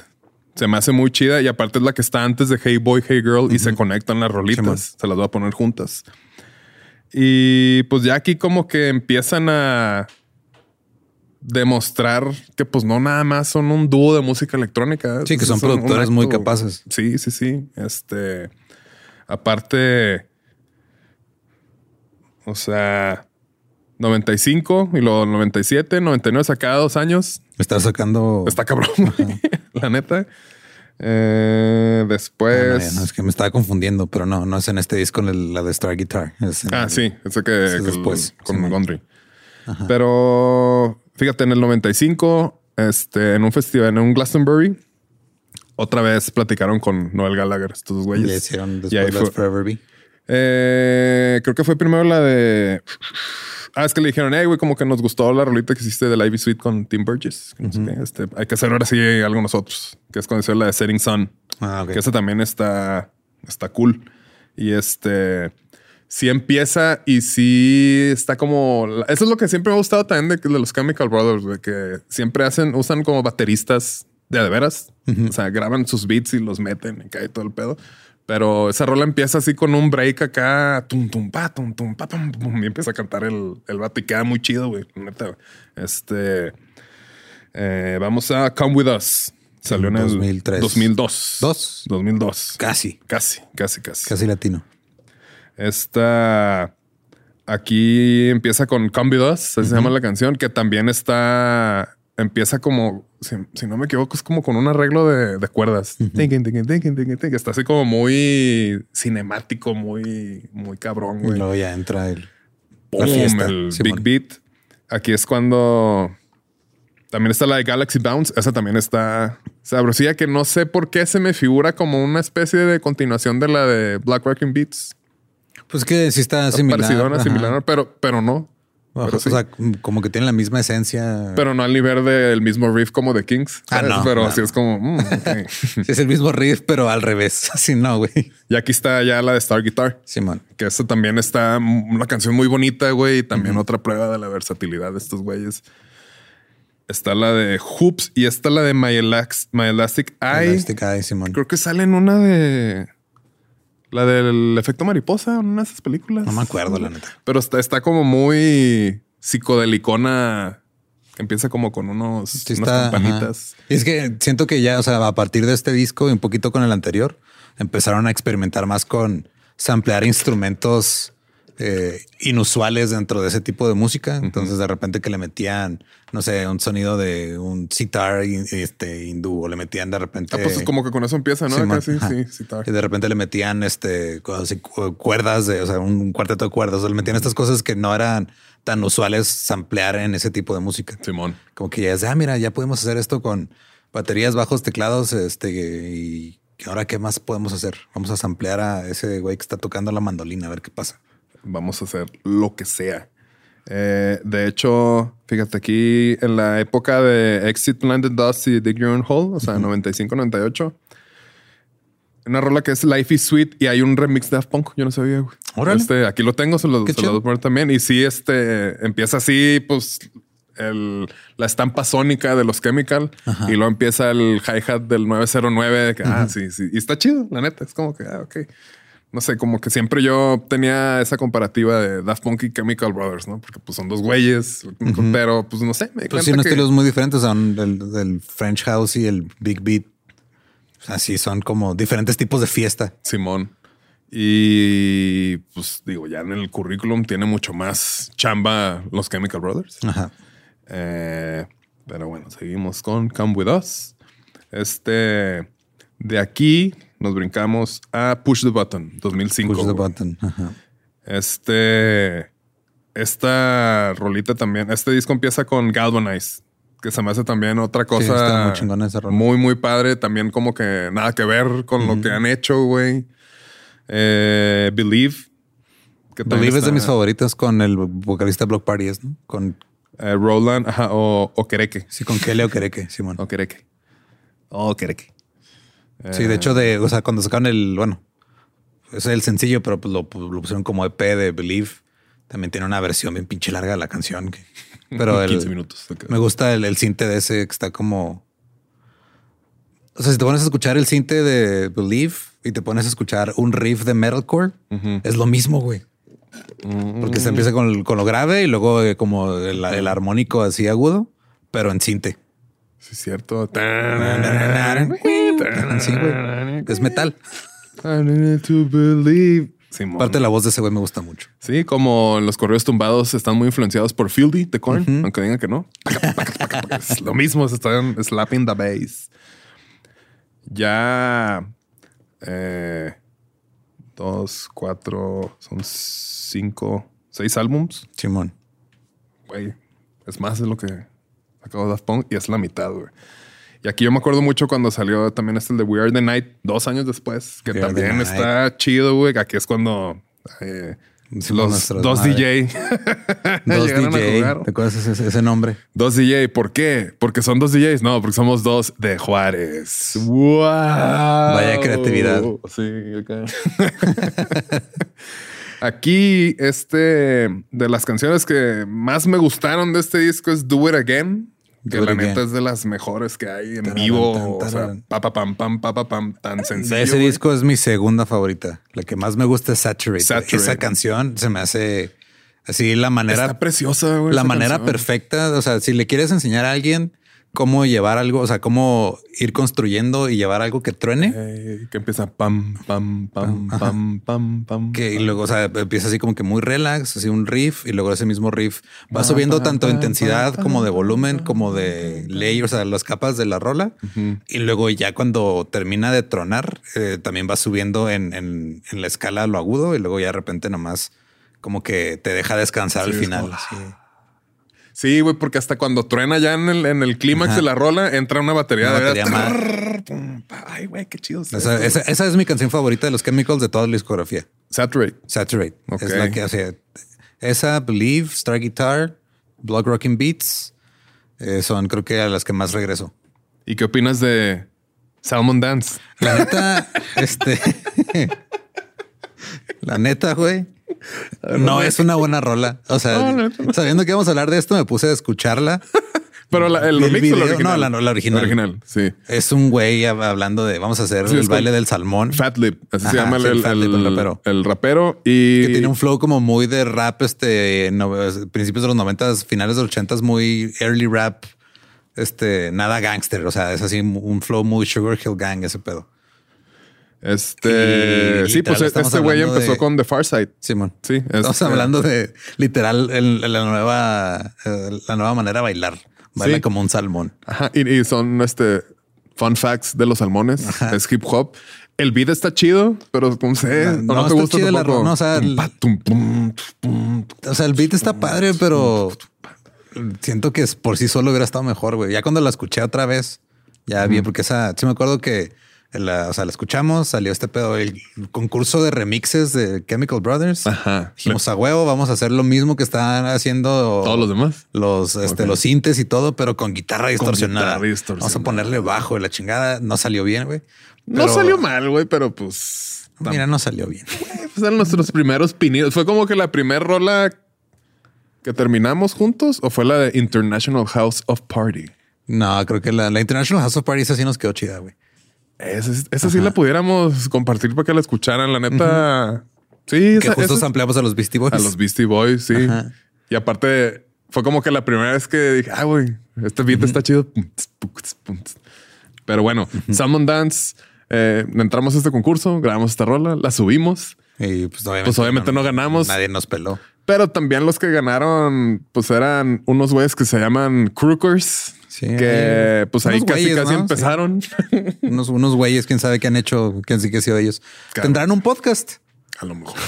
se me hace muy chida y aparte es la que está antes de Hey Boy, Hey Girl y se conectan las rolitas. se las voy a poner juntas. Y pues ya aquí como que empiezan a demostrar que pues no nada más son un dúo de música electrónica. Sí, que son un productores muy capaces. Sí, sí, sí. Este, aparte, o sea, 95 y luego 97, 99 a cada dos años. Me está sacando. Está cabrón, la neta. Eh, después. No, es que me estaba confundiendo, pero no, no es en este disco la de Star Guitar. Es Ah, el- sí, ese que, que después, con Simón. Gondry. Pero fíjate, en el 95, este, en un festival, en un Glastonbury, otra vez platicaron con Noel Gallagher, estos dos güeyes. Le hicieron Y ahí después fue- Let Forever Be. Eh, creo que fue primero la de. Ah, es que le dijeron, hey, güey, como que nos gustó la rolita que hiciste del Ivy Suite con Tim Burgess. que no sé qué. Este, hay que hacer ahora sí algo nosotros, que es hizo la de Setting Sun. Ah, ok. Que esa también está, está cool. Y este sí empieza y sí está como. Eso es lo que siempre me ha gustado también de, de los Chemical Brothers, güey, que siempre hacen, usan como bateristas de de veras. O sea, graban sus beats y los meten y cae todo el pedo. Pero esa rola empieza así con un break acá, tum, tum, pa, tum, tum, pa, pum, pum, y empieza a cantar el, el vato y queda muy chido, güey. neta. Este. eh, vamos a Come With Us. Salió en el 2003. 2002. ¿Dos? 2002. Casi, Casi, casi, casi. casi latino. Esta aquí empieza con Come With Us, así se llama la canción, que también está, empieza como, si, si no me equivoco, es como con un arreglo de, de cuerdas. Tinkin, tinkin. Está así como muy cinemático, muy, muy cabrón, Y güey. luego ya entra el. la Boom, fiesta, el. Big Beat. Aquí es cuando también está la de Galaxy Bounce. Esa también está sabrosilla que no sé por qué se me figura como una especie de continuación de la de Black Rocking Beats. Pues que sí está similar. Parecidona, similar, pero, pero no. Sí. O sea, como que tiene la misma esencia. Pero no al nivel del mismo riff como de Kings. Ah, no, Pero no, así es como. mm, es el mismo riff, pero al revés. Así no, güey. y aquí está ya la de Star Guitar. Simón. Que esta también está una canción muy bonita, güey. Y también otra prueba de la versatilidad de estos güeyes. Está la de Hoops y está la de My, Elax- My Elastic Eye. Elastic Eye, Simón. Creo que sale en una de. La del efecto mariposa, en una de esas películas. No me acuerdo, la neta. Pero está, está como muy psicodelicona. que Empieza como con unos, Sí, unas está, campanitas. ajá. Y es que siento que ya, o sea, a partir de este disco y un poquito con el anterior, empezaron a experimentar más con samplear instrumentos eh, inusuales dentro de ese tipo de música. Entonces, de repente que le metían, no sé, un sonido de un sitar este, hindú o le metían de repente. Ah, pues es como que con eso empieza, ¿no? Acá sí, sí, sí. Y de repente le metían este cosas así, cu- cuerdas de, o sea, un cuarteto de cuerdas. O le metían estas cosas que no eran tan usuales samplear en ese tipo de música. Simón. Como que ya es, ah, mira, ya podemos hacer esto con baterías, bajos, teclados, este, y ahora qué más podemos hacer. Vamos a samplear a ese güey que está tocando la mandolina, a ver qué pasa. Vamos a hacer lo que sea. Eh, de hecho, fíjate aquí en la época de Exit Landed Dust y Dig Your Own Hole, o sea, 95-98. Una rola que es Life is Sweet y hay un remix de Daft Punk. Yo no sabía, güey. Órale. Este, aquí lo tengo, se lo, se lo voy a poner también. Y sí, este empieza así, pues el, la estampa sónica de los Chemical y luego empieza el hi-hat del 909. De que, Ah, sí, sí. Y está chido, la neta. Es como que, ah, ok. No sé, como que siempre yo tenía esa comparativa de Daft Punk y Chemical Brothers, ¿no? Porque pues son dos güeyes, pero pues no sé. Me Pues sí, cuenta unos que- estilos muy diferentes son el, del French House y el Big Beat. Así son como diferentes tipos de fiesta. Simón. Y pues digo, ya en el currículum tiene mucho más chamba los Chemical Brothers. Ajá. Eh, pero bueno, seguimos con Come With Us. Este, de aquí nos brincamos a Push the Button 2005. Push the button. Ajá. Este, esta rolita también, este disco empieza con Galvanize, que se me hace también otra Sí, está cosa muy chingona esa rola. muy, muy padre. También como que nada que ver con lo que han hecho, güey. Eh, Believe. Que Believe es de mis favoritos con el vocalista Block Party, ¿es, ¿no? Con, eh, Roland ajá, o Okereke. sí, con Kelly o Quereque, Simón. Okereke. Okereke. Sí, de hecho, de, o sea, cuando sacaron el, bueno, es el sencillo, pero pues lo, lo pusieron como EP de Believe. También tiene una versión bien pinche larga de la canción. que- pero el, 15 minutos. ok. me gusta el, el cinte de ese que está como. O sea, si te pones a escuchar el cinte de Believe y te pones a escuchar un riff de metalcore, es lo mismo, güey. Porque se empieza con, con lo grave y luego eh, como el, el armónico así agudo, pero en cinte. Sí, es cierto. Sí, güey. Es metal. I need to believe. Simón. Aparte, la voz de ese güey me gusta mucho. Sí, como los correos tumbados están muy influenciados por Fieldy de Korn, aunque digan que no. es lo mismo, se están slapping the bass. Ya eh, dos, cuatro, son cinco, seis álbums. Simón. Güey, es más de lo que acabo de Daft Punk y es la mitad, güey. Y aquí yo me acuerdo mucho cuando salió también este el de We Are the Night, dos años después, que We también está chido, güey. Aquí es cuando eh, los dos. DJ Dos a DJ. ¿Te acuerdas ese, ese nombre? Dos DJ, ¿por qué? Porque son dos DJs. No, porque somos dos de Juárez. ¡Wow! Vaya creatividad. Sí, acá. Aquí, este de las canciones que más me gustaron de este disco es Do It Again. Que la neta es de las mejores que hay en vivo. O sea, pam, pam, pa, pa, pam, tan sencillo. De ese disco es mi segunda favorita. La que más me gusta es Saturate. Esa canción se me hace así la manera, Está preciosa, güey. la manera perfecta. O sea, si le quieres enseñar a alguien cómo llevar algo, o sea, cómo ir construyendo y llevar algo que truene, Eh, que empieza pam, pam, pam, pam, pam, pam. que y luego, o sea, empieza así como que muy relax, así un riff y luego ese mismo riff va subiendo tanto de intensidad como de volumen, como de ley, o sea, las capas de la rola. Y luego ya cuando termina de tronar, eh, también va subiendo en, en- en la escala lo agudo y luego ya de repente nomás como que te deja descansar al Sí, es final. como, Sí. Sí, güey, porque hasta cuando truena ya en el, en el clímax de la rola, entra una batería Una de batería pa. Ay, güey, qué chido. es Esa, esto. esa- esa es mi canción favorita de los Chemicals de toda la discografía. Saturate. Saturate. Ok. Es la que, o sea, esa, Believe, Star Guitar, Block Rocking Beats, eh, son creo que a las que más regreso. ¿Y qué opinas de Salmon Dance? La neta, este. la neta, güey. No es una buena rola. O sea, No, no. sabiendo que íbamos a hablar de esto, me puse a escucharla. Pero la- el ¿Y el remix o la original? No, la- la original. original, sí. Es un güey hab- hablando de vamos a hacer Sí, el baile del salmón. Fat Lip, así se llama el, sí, el el- Fat Lip, el el- rapero. el rapero. Y que tiene un flow como muy de rap, este, no- principios de los noventas, finales de los ochentas, muy early rap, este, nada gangster. O sea, es así un flow muy Sugar Hill Gang, ese pedo. Este, sí, pues este güey empezó de- con The Far Side. Simón. Sí, Estamos este- hablando de literal el- la nueva, la nueva manera de bailar. Baila Sí. como un salmón. Ajá, y, y son este fun facts de los salmones. Es hip hop. El beat está chido, pero no sé, No, no, no te gusta chida la tampoco. ro- no, o sea, el-. O sea, el beat está padre, pero siento que es- por sí solo hubiera estado mejor, güey. Ya cuando la escuché otra vez, ya vi, porque esa, sí me acuerdo que la, o sea, la escuchamos, salió este pedo, el concurso de remixes de Chemical Brothers. Ajá. Dijimos a huevo, vamos a hacer lo mismo que están haciendo Todos los demás. los, este, los sintes y todo, pero con guitarra distorsionada. guitarra distorsionada. Vamos a ponerle bajo y la chingada. No salió bien, güey. No salió mal, güey, pero pues. Mira, no salió bien. Pues eran nuestros primeros pininos. Fue como que la primera rola que terminamos juntos o fue la de International House of Party? No, creo que la, la International House of Party esa sí nos quedó chida, güey. Esa, esa sí la pudiéramos compartir para que la escucharan. La neta, sí, Que justo esa- ampliamos a los Beastie Boys. a los Beastie Boys, sí. Ajá. Y aparte, fue como que la primera vez que dije, ah, güey, este beat está chido. Pero bueno, Salmon Dance, eh, entramos a este concurso, grabamos esta rola, la subimos. Y pues obviamente, Pues, obviamente no ganamos. Nadie nos peló. Pero también los que ganaron, pues eran unos güeyes que se llaman Crookers. Sí, que pues ahí casi güeyes, casi ¿no? empezaron. Unos, unos güeyes, quién sabe qué han hecho, quién sí que ha sido ellos. Claro. Tendrán un podcast. A lo mejor.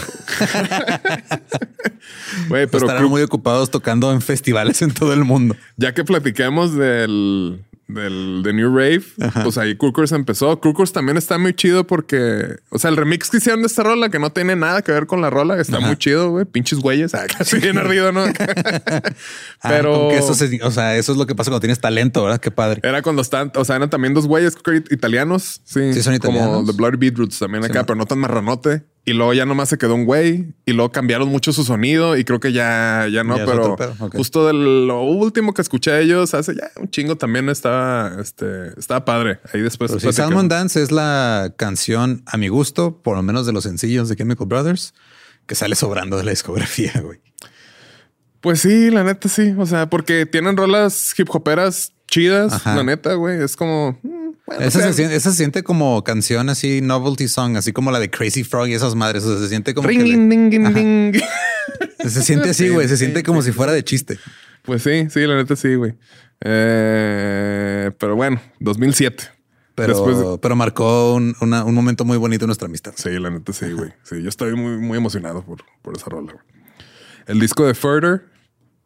Pero estarán muy ocupados tocando en festivales en todo el mundo. ya que platiquemos del, del de New Rave, pues ahí Crookers empezó. Crookers también está muy chido porque, o sea, el remix que hicieron de esta rola, que no tiene nada que ver con la rola, está muy chido, güey. Pinches güeyes. Ah, casi bien ardido, ¿no? Ah, pero como eso, se- o sea, eso es lo que pasa cuando tienes talento, ¿verdad? Qué padre. Era cuando están, o sea, eran también dos güeyes italianos. Sí, Sí, son Como italianos. The Bloody Beetroots también acá, pero no tan marranote. Y luego ya nomás se quedó un güey y luego cambiaron mucho su sonido y creo que ya, ya no, Ya pero justo de lo último que escuché de ellos hace ya un chingo también estaba, este, estaba padre. Ahí después. Sí. Salmon Dance es la canción a mi gusto, por lo menos de los sencillos de Chemical Brothers, que sale sobrando de la discografía, güey. Pues sí, la neta sí. O sea, porque tienen rolas hip hoperas chidas, Ajá. la neta, güey. Es como. Bueno, Esa, se, siente, esa se siente como canción así, novelty song, así como la de Crazy Frog y esas madres. O sea, se siente como ring, que ding, le- ding, ding, Ajá. ding. se siente así, güey. Se siente como si fuera de chiste. Pues sí, sí, la neta sí, güey. Eh, pero bueno, 2007. Pero, Después de- pero marcó un, una- un momento muy bonito en nuestra amistad. Sí, la neta sí, güey. Sí, yo estoy muy, muy emocionado por, por esa rola, güey. El disco de Further.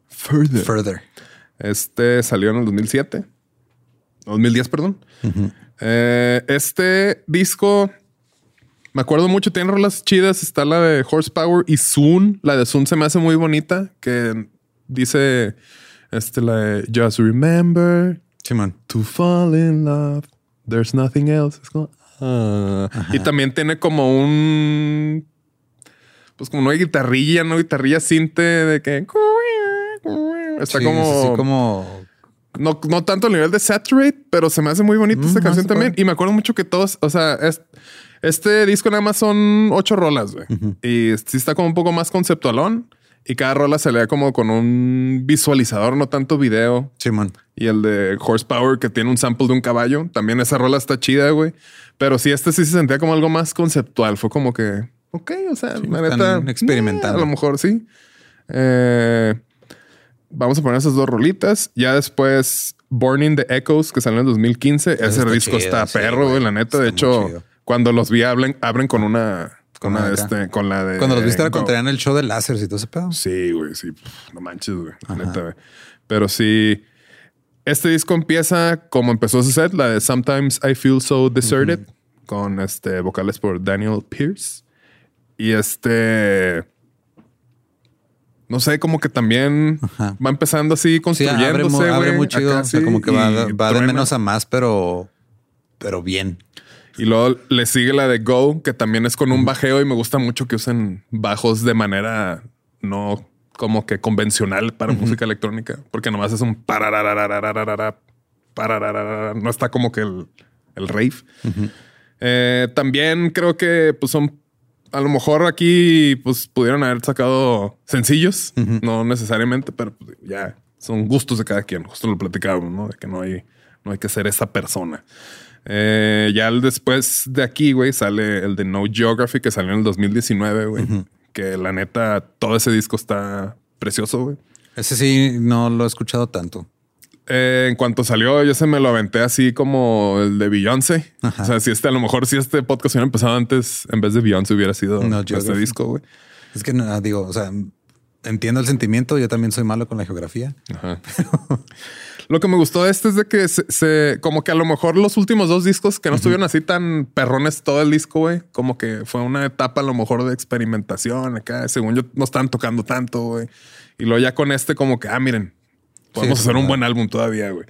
Further. Further. Este salió en el 2007. 2010, perdón. Eh, este disco, me acuerdo mucho, tiene rolas chidas. Está la de Horsepower y Soon. La de Soon se me hace muy bonita, que dice, este, la de Just Remember Simón. to fall in love. There's nothing else. Es como, ah. Y también tiene como un, pues como una guitarrilla, no guitarrilla cinte de que está Sí, como, es así como no, no tanto a nivel de Saturate, pero se me hace muy bonita esta Mm, canción está también. padre. Y me acuerdo mucho que todos, o sea, es- este disco nada más son ocho rolas, güey. Y sí está como un poco más conceptualón. Y cada rola se lea como con un visualizador, no tanto video. Simón. Y el de Horsepower, que tiene un sample de un caballo. También esa rola está chida, güey. Pero sí, este sí se sentía como algo más conceptual. Fue como que, ok, o sea, la están neta. experimentando. eh, a lo mejor sí. Eh, vamos a poner esas dos rolitas. Ya después, Born in the Echoes, que salió en el 2015. Ese está disco chido, está sí, perro, güey, la neta. De Está hecho, chido. cuando los vi, abren, abren con una. Con, una, la de este, con la de. Cuando los viste cuando tenían el show de láser y todo ese pedo. Sí, güey, sí. Pff, No manches, güey. Neta, güey. Pero sí. Este disco empieza como empezó su set, la de Sometimes I Feel So Deserted, con este vocales por Daniel Pierce. Y este. No sé, como que también Ajá. va empezando así Sí, construyéndose. abre, mu- abre muy chido. acá o sea, sí, como que va, va de menos a más, pero, pero bien. Y luego le sigue la de Go, que también es con un bajeo y me gusta mucho que usen bajos de manera no como que convencional para música electrónica, porque nomás es un no está como que el, el rave. Eh, también creo que pues son a lo mejor aquí pues pudieron haber sacado sencillos, no necesariamente, pero pues, ya son gustos de cada quien. Justo lo platicábamos, ¿no? De que no hay, no hay que ser esa persona. Eh, ya el después de aquí, güey, sale el de No Geography que salió en el 2019, güey. Que la neta, todo ese disco está precioso, güey. Ese sí no lo he escuchado tanto. Eh, en cuanto salió, yo se me lo aventé así como el de Beyoncé. Ajá. O sea, si este, a lo mejor si este podcast hubiera empezado antes, en vez de Beyoncé hubiera sido No este disco, güey. Es que no, digo, o sea, entiendo el sentimiento. Yo también soy malo con la geografía. Ajá. Lo que me gustó de este es de que se, se- como que a lo mejor los últimos dos discos que no estuvieron así tan perrones todo el disco, güey, como que fue una etapa a lo mejor de experimentación acá. Según yo, no estaban tocando tanto, güey. Y luego ya con este, como que, ah, miren, podemos Sí, hacer un buen álbum todavía, güey.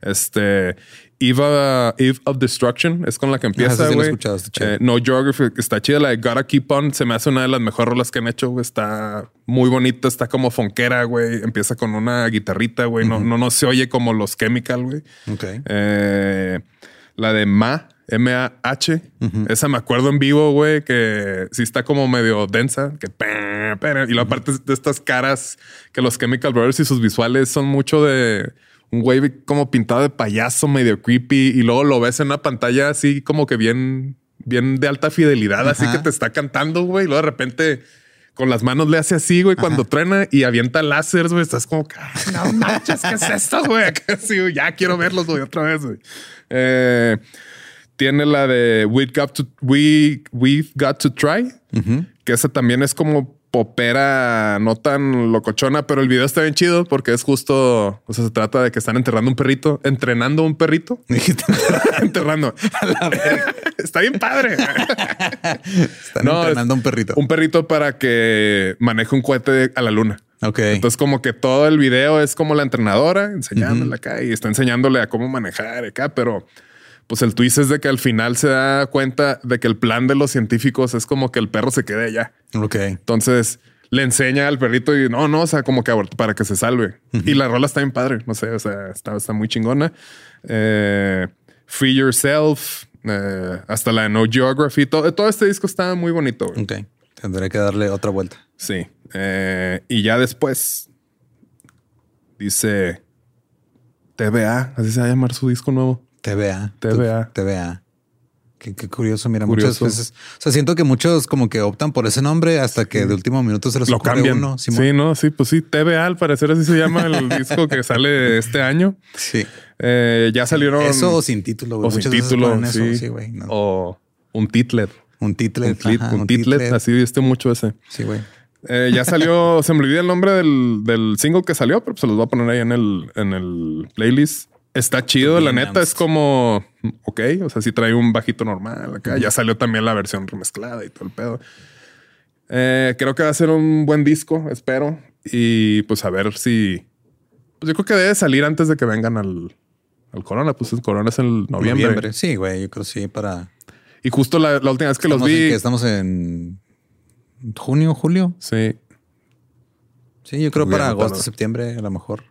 Este, Eva, Eve of Destruction es con la que esa empieza, sí güey. chida. Eh, no Geography está chida. La de Gotta Keep On se me hace una de las mejores rolas que han hecho, güey. Está muy bonita, está como fonquera, güey. Empieza con una guitarrita, güey. No, no, no se oye como los Chemical, güey. Ok. Eh, la de Ma, M-A-H. Esa me acuerdo en vivo, güey, que sí está como medio densa. Que pe- y la parte de estas caras que los Chemical Brothers y sus visuales son mucho de un güey como pintado de payaso, medio creepy. Y luego lo ves en una pantalla así como que bien, bien de alta fidelidad, así que te está cantando, güey. Y luego de repente con las manos le hace así, güey, cuando truena y avienta láseres, güey. Estás como, "Ah, no manches, ¿qué es esto, güey? Acá sí, güey, ya quiero verlos, güey, otra vez, güey. Eh, tiene la de We've Got to, we, We've Got to Try, que esa también es como popera, no tan locochona, pero el video está bien chido porque es justo, o sea, se trata de que están enterrando un perrito, entrenando un perrito, enterrando. está bien padre. Están No, entrenando un perrito. Un perrito para que maneje un cohete a la luna. ok. Entonces, como que todo el video es como la entrenadora enseñándole acá y está enseñándole a cómo manejar acá, pero pues el twist es de que al final se da cuenta de que el plan de los científicos es como que el perro se quede allá. ok. Entonces le enseña al perrito y no, no, o sea, como que para que se salve. Y la rola está bien padre, no sé, o sea, está, está muy chingona. Eh, Free Yourself, eh, hasta la No Geography, todo, todo este disco está muy bonito. güey. Ok. Tendré que darle otra vuelta. Sí. Eh, y ya después dice TVA, así se va a llamar su disco nuevo. TVA. TVA. TVA. Qué, qué curioso. Mira, Curioso. muchas veces. O sea, siento que muchos como que optan por ese nombre hasta que de último minuto se les Lo ocurre cambian. uno. Simón. sí, no, sí, pues sí, TVA al parecer así se llama el disco que sale este año. Sí. Eh, ya salieron. Eso o sin título, güey. o sin título. sí. Sí, güey. no. O un titlet. Un titlet. Un, ajá, un titlet, así viste mucho ese. Sí, güey. Eh, ya salió, se me olvida el nombre del, del single que salió, pero se los voy a poner ahí en el, en el playlist. Está chido, la neta es como, ok, o sea, si trae un bajito normal acá. Ya salió también la versión remezclada y todo el pedo. Eh, creo que va a ser un buen disco, espero. Y pues a ver si, pues yo creo que debe salir antes de que vengan al, al Corona. Pues el Corona es el noviembre. Sí, güey. Yo creo sí para. Y justo la, la última vez que los en vi. que estamos en junio, julio. Sí, Sí, yo creo para agosto, septiembre, a lo mejor.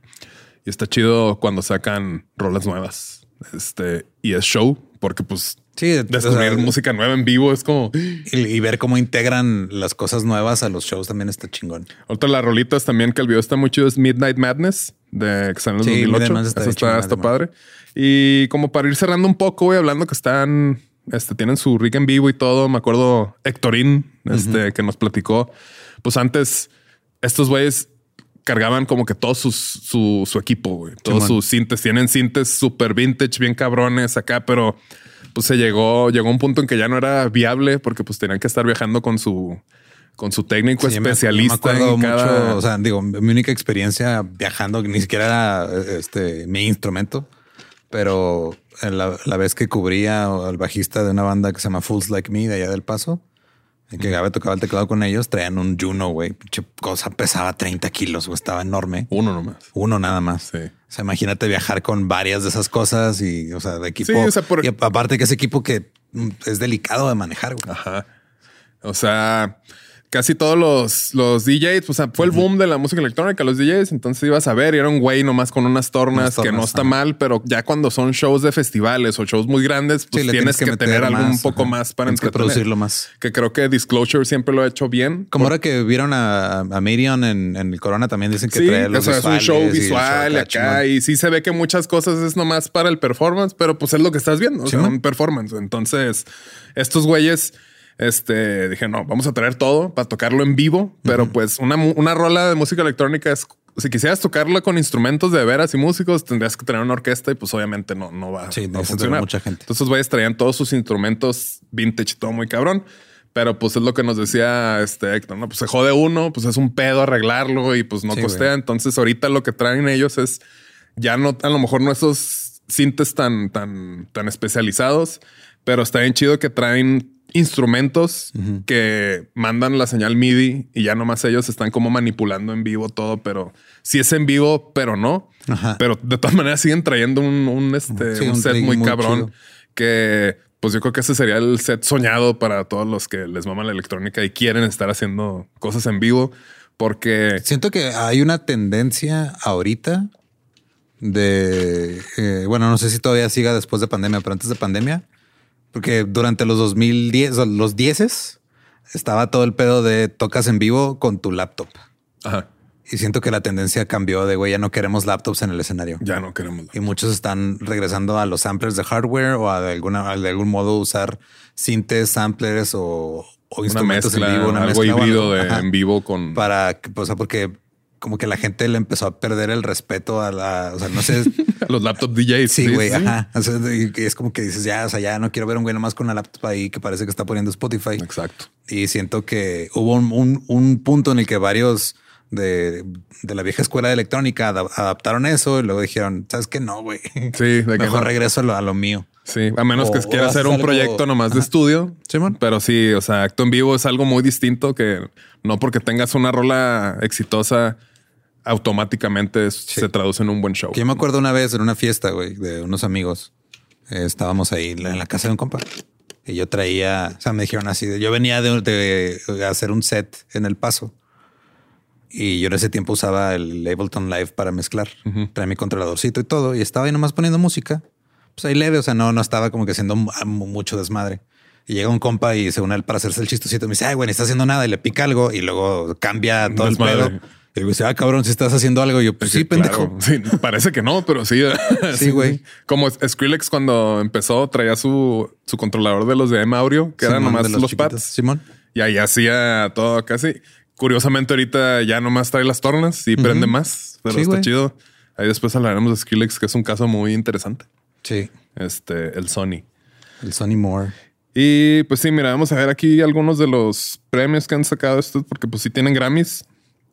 Y está chido cuando sacan rolas nuevas. Este, y es show, porque pues Sí, descubrir o sea, música nueva en vivo es como y, y ver cómo integran las cosas nuevas a los shows también está chingón. otra de las rolitas también que el video está muy chido es Midnight Madness de el Sí, 2008. Midnight Madness está Eso está, está padre. Y como para ir cerrando un poco, voy hablando que están, este, tienen su rig en vivo y todo. Me acuerdo Héctorín, este, que nos platicó. Pues antes, estos güeyes cargaban como que todo sus- su, su equipo, güey. Todos sus cintes. Tienen cintes super vintage, bien cabrones acá, pero pues se llegó, llegó un punto en que ya no era viable porque pues tenían que estar viajando con su, con su técnico Sí, me- especialista yo me acuerdo en cada... mucho, o sea, digo, mi única experiencia viajando, ni siquiera era este mi instrumento, pero la, la vez que cubría al bajista de una banda que se llama Fools Like Me de allá del Paso, y que Gabe tocaba el teclado con ellos, traían un Juno, güey. Cosa pesaba 30 kilos, güey. Estaba enorme. Uno nomás. Uno nada más. Sí. O sea, imagínate viajar con varias de esas cosas y, o sea, de equipo. Sí, o sea, por- Y aparte que es equipo que mm, es delicado de manejar, güey. Ajá. O sea, casi todos los, los DJs, o sea, fue el boom de la música electrónica, los DJs. Entonces ibas a ver y era un güey nomás con unas tornas, Unas tornas, que no está mal, pero ya cuando son shows de festivales o shows muy grandes, pues Sí, tienes, que, tener algo un poco ajá. más para que producirlo más. Que creo que Disclosure siempre lo ha hecho bien. Como ahora que vieron a, a Miriam en, en el Corona, también dicen que Sí, trae o los sea, es un show y el show visual acá y sí se ve que muchas cosas es nomás para el performance, pero pues es lo que estás viendo, o sea, un performance. Entonces, estos güeyes, este, dije, no, vamos a traer todo para tocarlo en vivo, pero pues una, una rola de música electrónica es, si quisieras tocarla con instrumentos de veras y músicos, tendrías que tener una orquesta y pues obviamente no, no va, Sí, no va a funcionar. mucha gente. Entonces, güeyes traían todos sus instrumentos vintage, todo muy cabrón. Pero pues es lo que nos decía este Héctor, ¿no? Pues se jode uno, pues es un pedo arreglarlo y pues no Sí, costea. güey. Entonces ahorita lo que traen ellos es ya no, a lo mejor no esos cintes tan, tan, tan especializados, pero está bien chido que traen instrumentos que mandan la señal MIDI y ya nomás ellos están como manipulando en vivo todo, pero si es en vivo, pero no. Ajá. Pero de todas maneras siguen trayendo un, un, este, Sí, un un set muy, muy cabrón chido. que pues yo creo que ese sería el set soñado para todos los que les mama la electrónica y quieren estar haciendo cosas en vivo porque Siento que hay una tendencia ahorita de, eh, bueno, no sé si todavía siga después de pandemia, pero antes de pandemia, porque durante los 2010, o los 10 estaba todo el pedo de tocas en vivo con tu laptop. ajá, Y siento que la tendencia cambió de, güey, ya no queremos laptops en el escenario. ya no queremos. Y muchos están regresando a los samplers de hardware o a de, alguna, a de algún modo usar sintes, samplers o, instrumentos mezcla, en vivo, una algo mezcla híbrido de Ajá en vivo con para, que- o sea, porque como que la gente le empezó a perder el respeto a la, o sea, no sé. los laptop DJs. Sí, güey, ajá. O sea, es como que dices, ya, o sea, ya no quiero ver un güey nomás con una laptop ahí que parece que está poniendo Spotify. Exacto. Y siento que hubo un, un- un punto en el que varios de, de la vieja escuela de electrónica ada- adaptaron eso y luego dijeron, ¿sabes qué? No, güey. Sí, de que Mejor no. regreso a lo, a lo mío. Sí, a menos que quiera hacer un algo- proyecto nomás de Ajá. estudio. Simón. Pero sí, o sea, acto en vivo es algo muy distinto que no porque tengas una rola exitosa automáticamente es- se traduce en un buen show. Yo me acuerdo una vez en una fiesta, güey, de unos amigos. eh, estábamos ahí en la casa de un compa. Y yo traía, o sea, me dijeron así, de- yo venía de, de hacer un set en El Paso. Y yo en ese tiempo usaba el Ableton Live para mezclar. Traía mi controladorcito y todo. Y estaba ahí nomás poniendo música. Pues ahí leve, o sea, no, no estaba como que haciendo mu- mucho desmadre. Y llega un compa y se une él para hacerse el chistosito. Me dice, ay, güey, está haciendo nada. Y le pica algo y luego cambia todo Desmadre. el pedo. Y digo, dice, ah, cabrón, si estás haciendo algo. Y yo, pues sí, pendejo. Claro. Sí, parece que no, pero sí. Sí, güey. Como Skrillex cuando empezó traía su, su controlador de los de M Audio, que eran Simón, nomás de los, pads. Simón. Y ahí hacía todo casi. Curiosamente ahorita ya nomás trae las tornas y prende más, pero Sí, está chido. Ahí después hablaremos de Skrillex, que es un caso muy interesante. Sí. Este, el Sony. El Sonny Moore. Y pues sí, mira, vamos a ver aquí algunos de los premios que han sacado estos, porque pues sí tienen Grammys.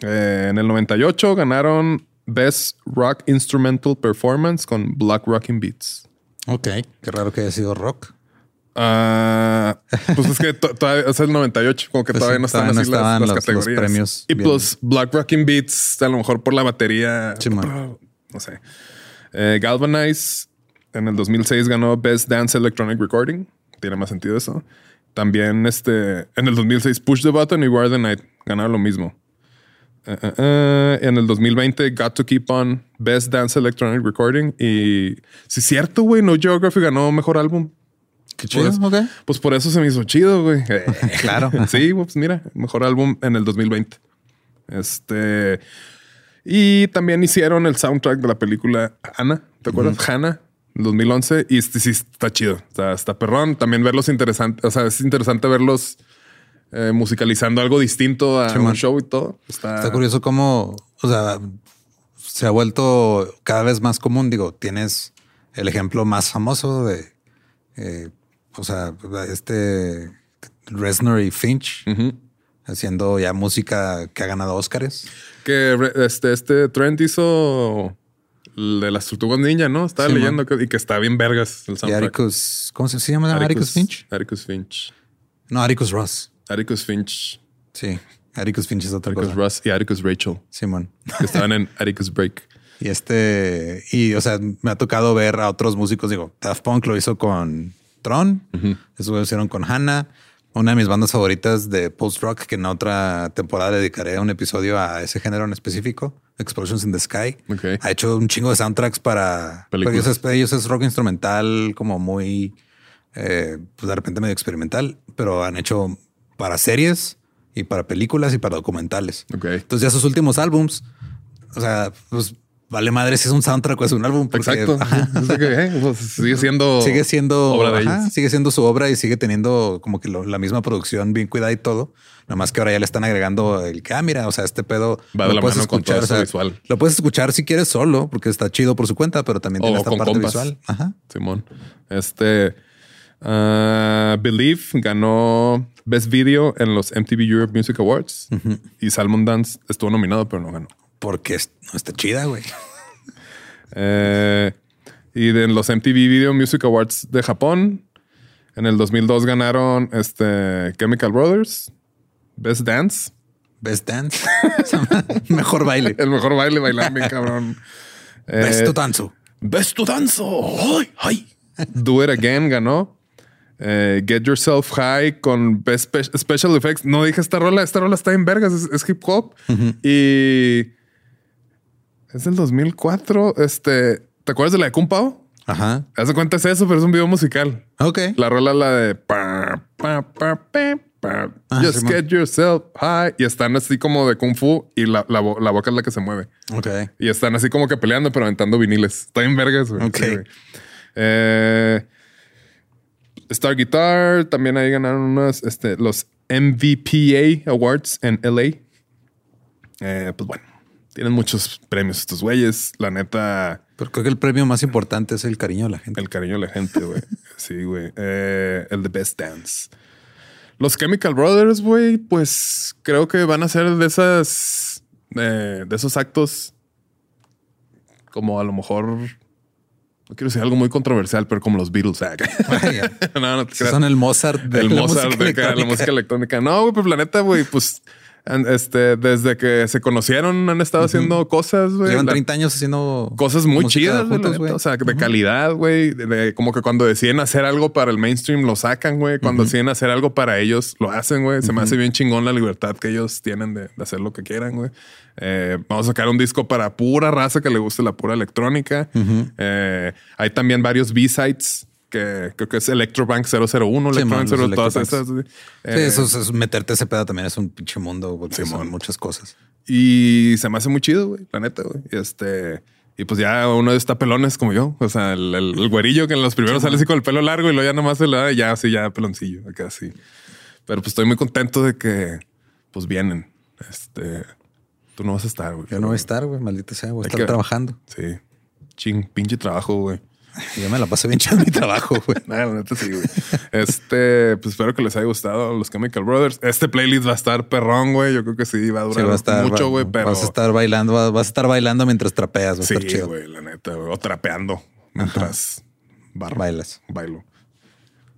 Eh, en el 98 ganaron Best Rock Instrumental Performance con Black Rocking Beats. Ok. Qué raro que haya sido rock. Ah, pues es que to- todavía es el 98, como que Pues todavía no están todavía no así las- las, los- los categorías. premios y bien. pues Black Rocking Beats, a lo mejor por la batería. Sí, no sé. Eh, Galvanize en el 2006 ganó Best Dance Electronic Recording. Tiene más sentido eso. También este, en el 2006 Push the Button y Where the Night ganaron lo mismo. Eh, eh, en el 2020 Got to Keep On Best Dance Electronic Recording y si es cierto, güey, No Geography ganó mejor álbum. Qué chido. Ok. Pues por eso se me hizo chido, güey. Claro. sí, pues mira, mejor álbum en el 2020. Este. Y también hicieron el soundtrack de la película Hannah. ¿Te acuerdas? Hannah, 2011. Y este sí está chido. O sea, está perrón. También verlos interesante. O sea, es interesante verlos eh, musicalizando algo distinto a Sí, un man. show y todo. Está, Está curioso cómo, o sea, se ha vuelto cada vez más común. Digo, tienes el ejemplo más famoso de, eh, o sea, este Reznor y Finch haciendo ya música que ha ganado Óscares. Que este, este Trent hizo el de las tortugas ninja, ¿no? Estaba Sí, leyendo que, y que está bien vergas el Y soundtrack. Atticus, ¿cómo se llama? Atticus Finch. Atticus Finch. No, Atticus Ross. Atticus Finch. Sí, Atticus Finch es otra Atticus cosa. Ross y Atticus Rachel. Simón. Que estaban en Atticus Break. Y este, y o sea, me ha tocado ver a otros músicos. Digo, Daft Punk lo hizo con Tron, eso lo hicieron con Hannah, una de mis bandas favoritas de post rock, que en otra temporada dedicaré un episodio a ese género en específico, Explosions in the Sky. Ha hecho un chingo de soundtracks para Películas. Ellos es, ellos es rock instrumental, como muy, eh, pues de repente medio experimental, pero han hecho para series y para películas y para documentales. Ok. Entonces ya sus últimos álbums, o sea, pues vale madre si es un soundtrack o es un álbum. porque, Exacto. que, eh, pues, sigue siendo sigue siendo obra de ajá, ellos. sigue siendo su obra y sigue teniendo como que lo- la misma producción bien cuidada y todo. Nada más que ahora ya le están agregando el que, ah, o sea, este pedo Va de lo la puedes mano con todo escuchar, o sea, visual. Lo puedes escuchar si quieres solo, porque está chido por su cuenta, pero también tiene O esta parte compas. visual. Ajá. Simón. Este ah, Believe ganó Best Video en los MTV Europe Music Awards y Salmon Dance estuvo nominado, pero no ganó. Porque no está chida, güey. Eh, y de los MTV Video Music Awards de Japón En el 2002 ganaron este Chemical Brothers, Best Dance. Best Dance. mejor baile. El mejor baile bailar bien cabrón. Best Eh, danzo. Best to dance. Ay, ay. Do It Again ganó. Eh, Get Yourself High con Best Special Effects. No dije esta rola. Esta rola está en vergas. Es, es hip hop. Y es del 2004. Este, ¿te acuerdas de la de Kung Pao? Ajá. Haz de cuenta es eso, pero es un video musical. Ok. La rola la de pa, pa, pa, pa, pa. Ah, Just get yourself high. Y están así como de kung fu y la, la, bo- la boca es la que se mueve. Ok. Y están así como que peleando, pero aventando viniles. Está en vergas, güey. Ok. Sí, güey. Eh, Star Guitar, también ahí ganaron unos, este, los MVPA Awards en LA. Eh, pues bueno, tienen muchos premios estos güeyes. La neta, Pero creo que el premio más importante es el cariño de la gente. el cariño de la gente, güey. Sí, güey. Eh, el de Best Dance. Los Chemical Brothers, güey, pues creo que van a ser de esas, eh, de esos actos como a lo mejor, no quiero decir algo muy controversial, pero como los Beatles. ah, no, no te. Son el Mozart de El la Mozart música de acá, la electrónica. música electrónica. No, güey, pues la neta, güey, pues este, desde que se conocieron han estado haciendo cosas, güey. Llevan La- 30 años haciendo cosas muy chidas, güey, juntos, güey. O sea, de calidad, güey. De, de- como que cuando deciden hacer algo para el mainstream lo sacan, güey. Cuando deciden hacer algo para ellos lo hacen, güey. Se me hace bien chingón la libertad que ellos tienen de, de hacer lo que quieran, güey. Eh, vamos a sacar un disco para pura raza que le guste la pura electrónica. Eh, hay también varios B-sides que creo que es Electrobank 001, Sí, Electrobank man, 0, los todas esas. Sí, Eh, eso, es- es meterte ese pedo también es un pinche mundo porque son muchas cosas. Y se me hace muy chido, güey, la neta, güey. Y este, y pues ya uno está pelones como yo. O sea, el, el- el güerillo que en los primeros sale así con el pelo largo y luego ya nomás se le da y ya así, ya peloncillo, acá así. Pero pues estoy muy contento de que pues vienen. Este, tú no vas a estar, güey. Yo no voy a estar, güey, maldita sea, voy a estar que- trabajando. Sí. Ching, pinche trabajo, güey. Yo me la pasé bien en mi trabajo, güey. Nada, la neta sí, güey. Este, pues espero que les haya gustado los Chemical Brothers. Este playlist va a estar perrón, güey. Yo creo que sí, va a Sí, durar va a estar, mucho, güey, pero. vas a estar bailando, vas, a estar bailando mientras trapeas, va a Sí, estar chido. güey, la neta, güey. O trapeando mientras barro, Bailas. bailo.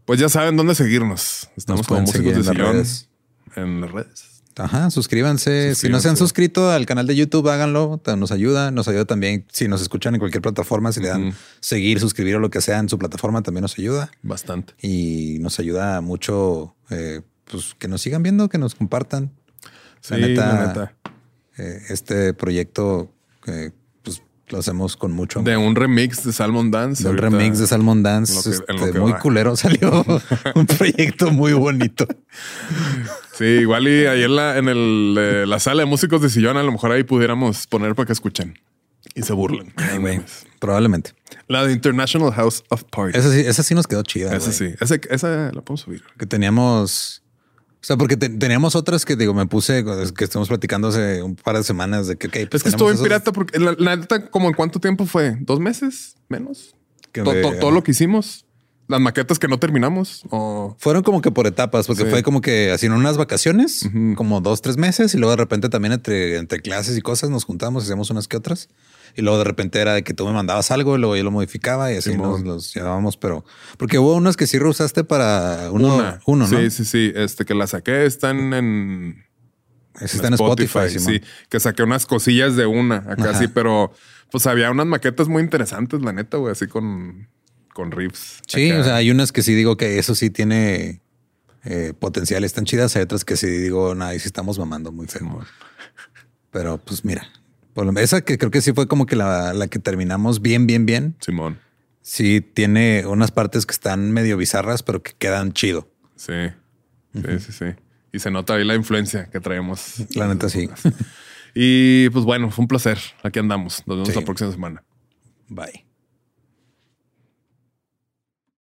Pues ya saben dónde seguirnos. Estamos como músicos de en las sillón redes. en las redes. Ajá, suscríbanse. Si no se han suscrito al canal de YouTube, háganlo. Nos ayuda. Nos ayuda también si nos escuchan en cualquier plataforma, si le dan seguir, suscribir o lo que sea en su plataforma, también nos ayuda. Bastante. Y nos ayuda mucho eh, pues, que nos sigan viendo, que nos compartan. Sí, La neta, la neta. Eh, este proyecto eh, lo hacemos con mucho amor. De un remix de Salmon Dance. De un remix de Salmon Dance. que- este, que muy va. culero salió un proyecto muy bonito. Sí, igual y ahí en la, en el, eh, la sala de músicos de sillón, a lo mejor ahí pudiéramos poner para que escuchen y se burlen. Ay, güey, probablemente. La de International House of Party. Esa sí, esa sí nos quedó chida. Esa sí. Esa, esa la podemos subir. Que teníamos. O sea, porque te- teníamos otras que digo, me puse que estamos platicando hace un par de semanas de que, ok, pues Es que estuvo en pirata porque la, la neta, como en cuánto tiempo fue? ¿Dos meses? ¿Menos? que To- de- to- todo lo que hicimos. Las maquetas que no terminamos. O Fueron como que por etapas, porque Sí. fue como que así en unas vacaciones, como dos, tres meses, y luego de repente también entre, entre clases y cosas nos juntamos, hacíamos unas que otras. Y luego de repente era de que tú me mandabas algo y luego yo lo modificaba y así Simón. nos los llevábamos, pero porque hubo unos que sí reusaste para uno, una. uno, ¿no? Sí, sí, sí. Este que la saqué están en, está en Spotify, sí. Simón. Que saqué unas cosillas de una acá Ajá. sí, pero pues había unas maquetas muy interesantes, la neta, güey, así con, con riffs. Sí, acá. o sea, hay unas que sí digo que eso sí tiene eh, potencial, están chidas. Hay otras que sí digo, nada, ahí sí estamos mamando muy feo. Pero pues mira, por lo- esa que creo que sí fue como que la, la que terminamos bien, bien, bien. Simón. Sí, tiene unas partes que están medio bizarras, pero que quedan chido. Sí. Sí, sí, sí. Y se nota ahí la influencia que traemos. La neta sí. Y pues bueno, fue un placer. Aquí andamos. Nos vemos Sí. la próxima semana. Bye.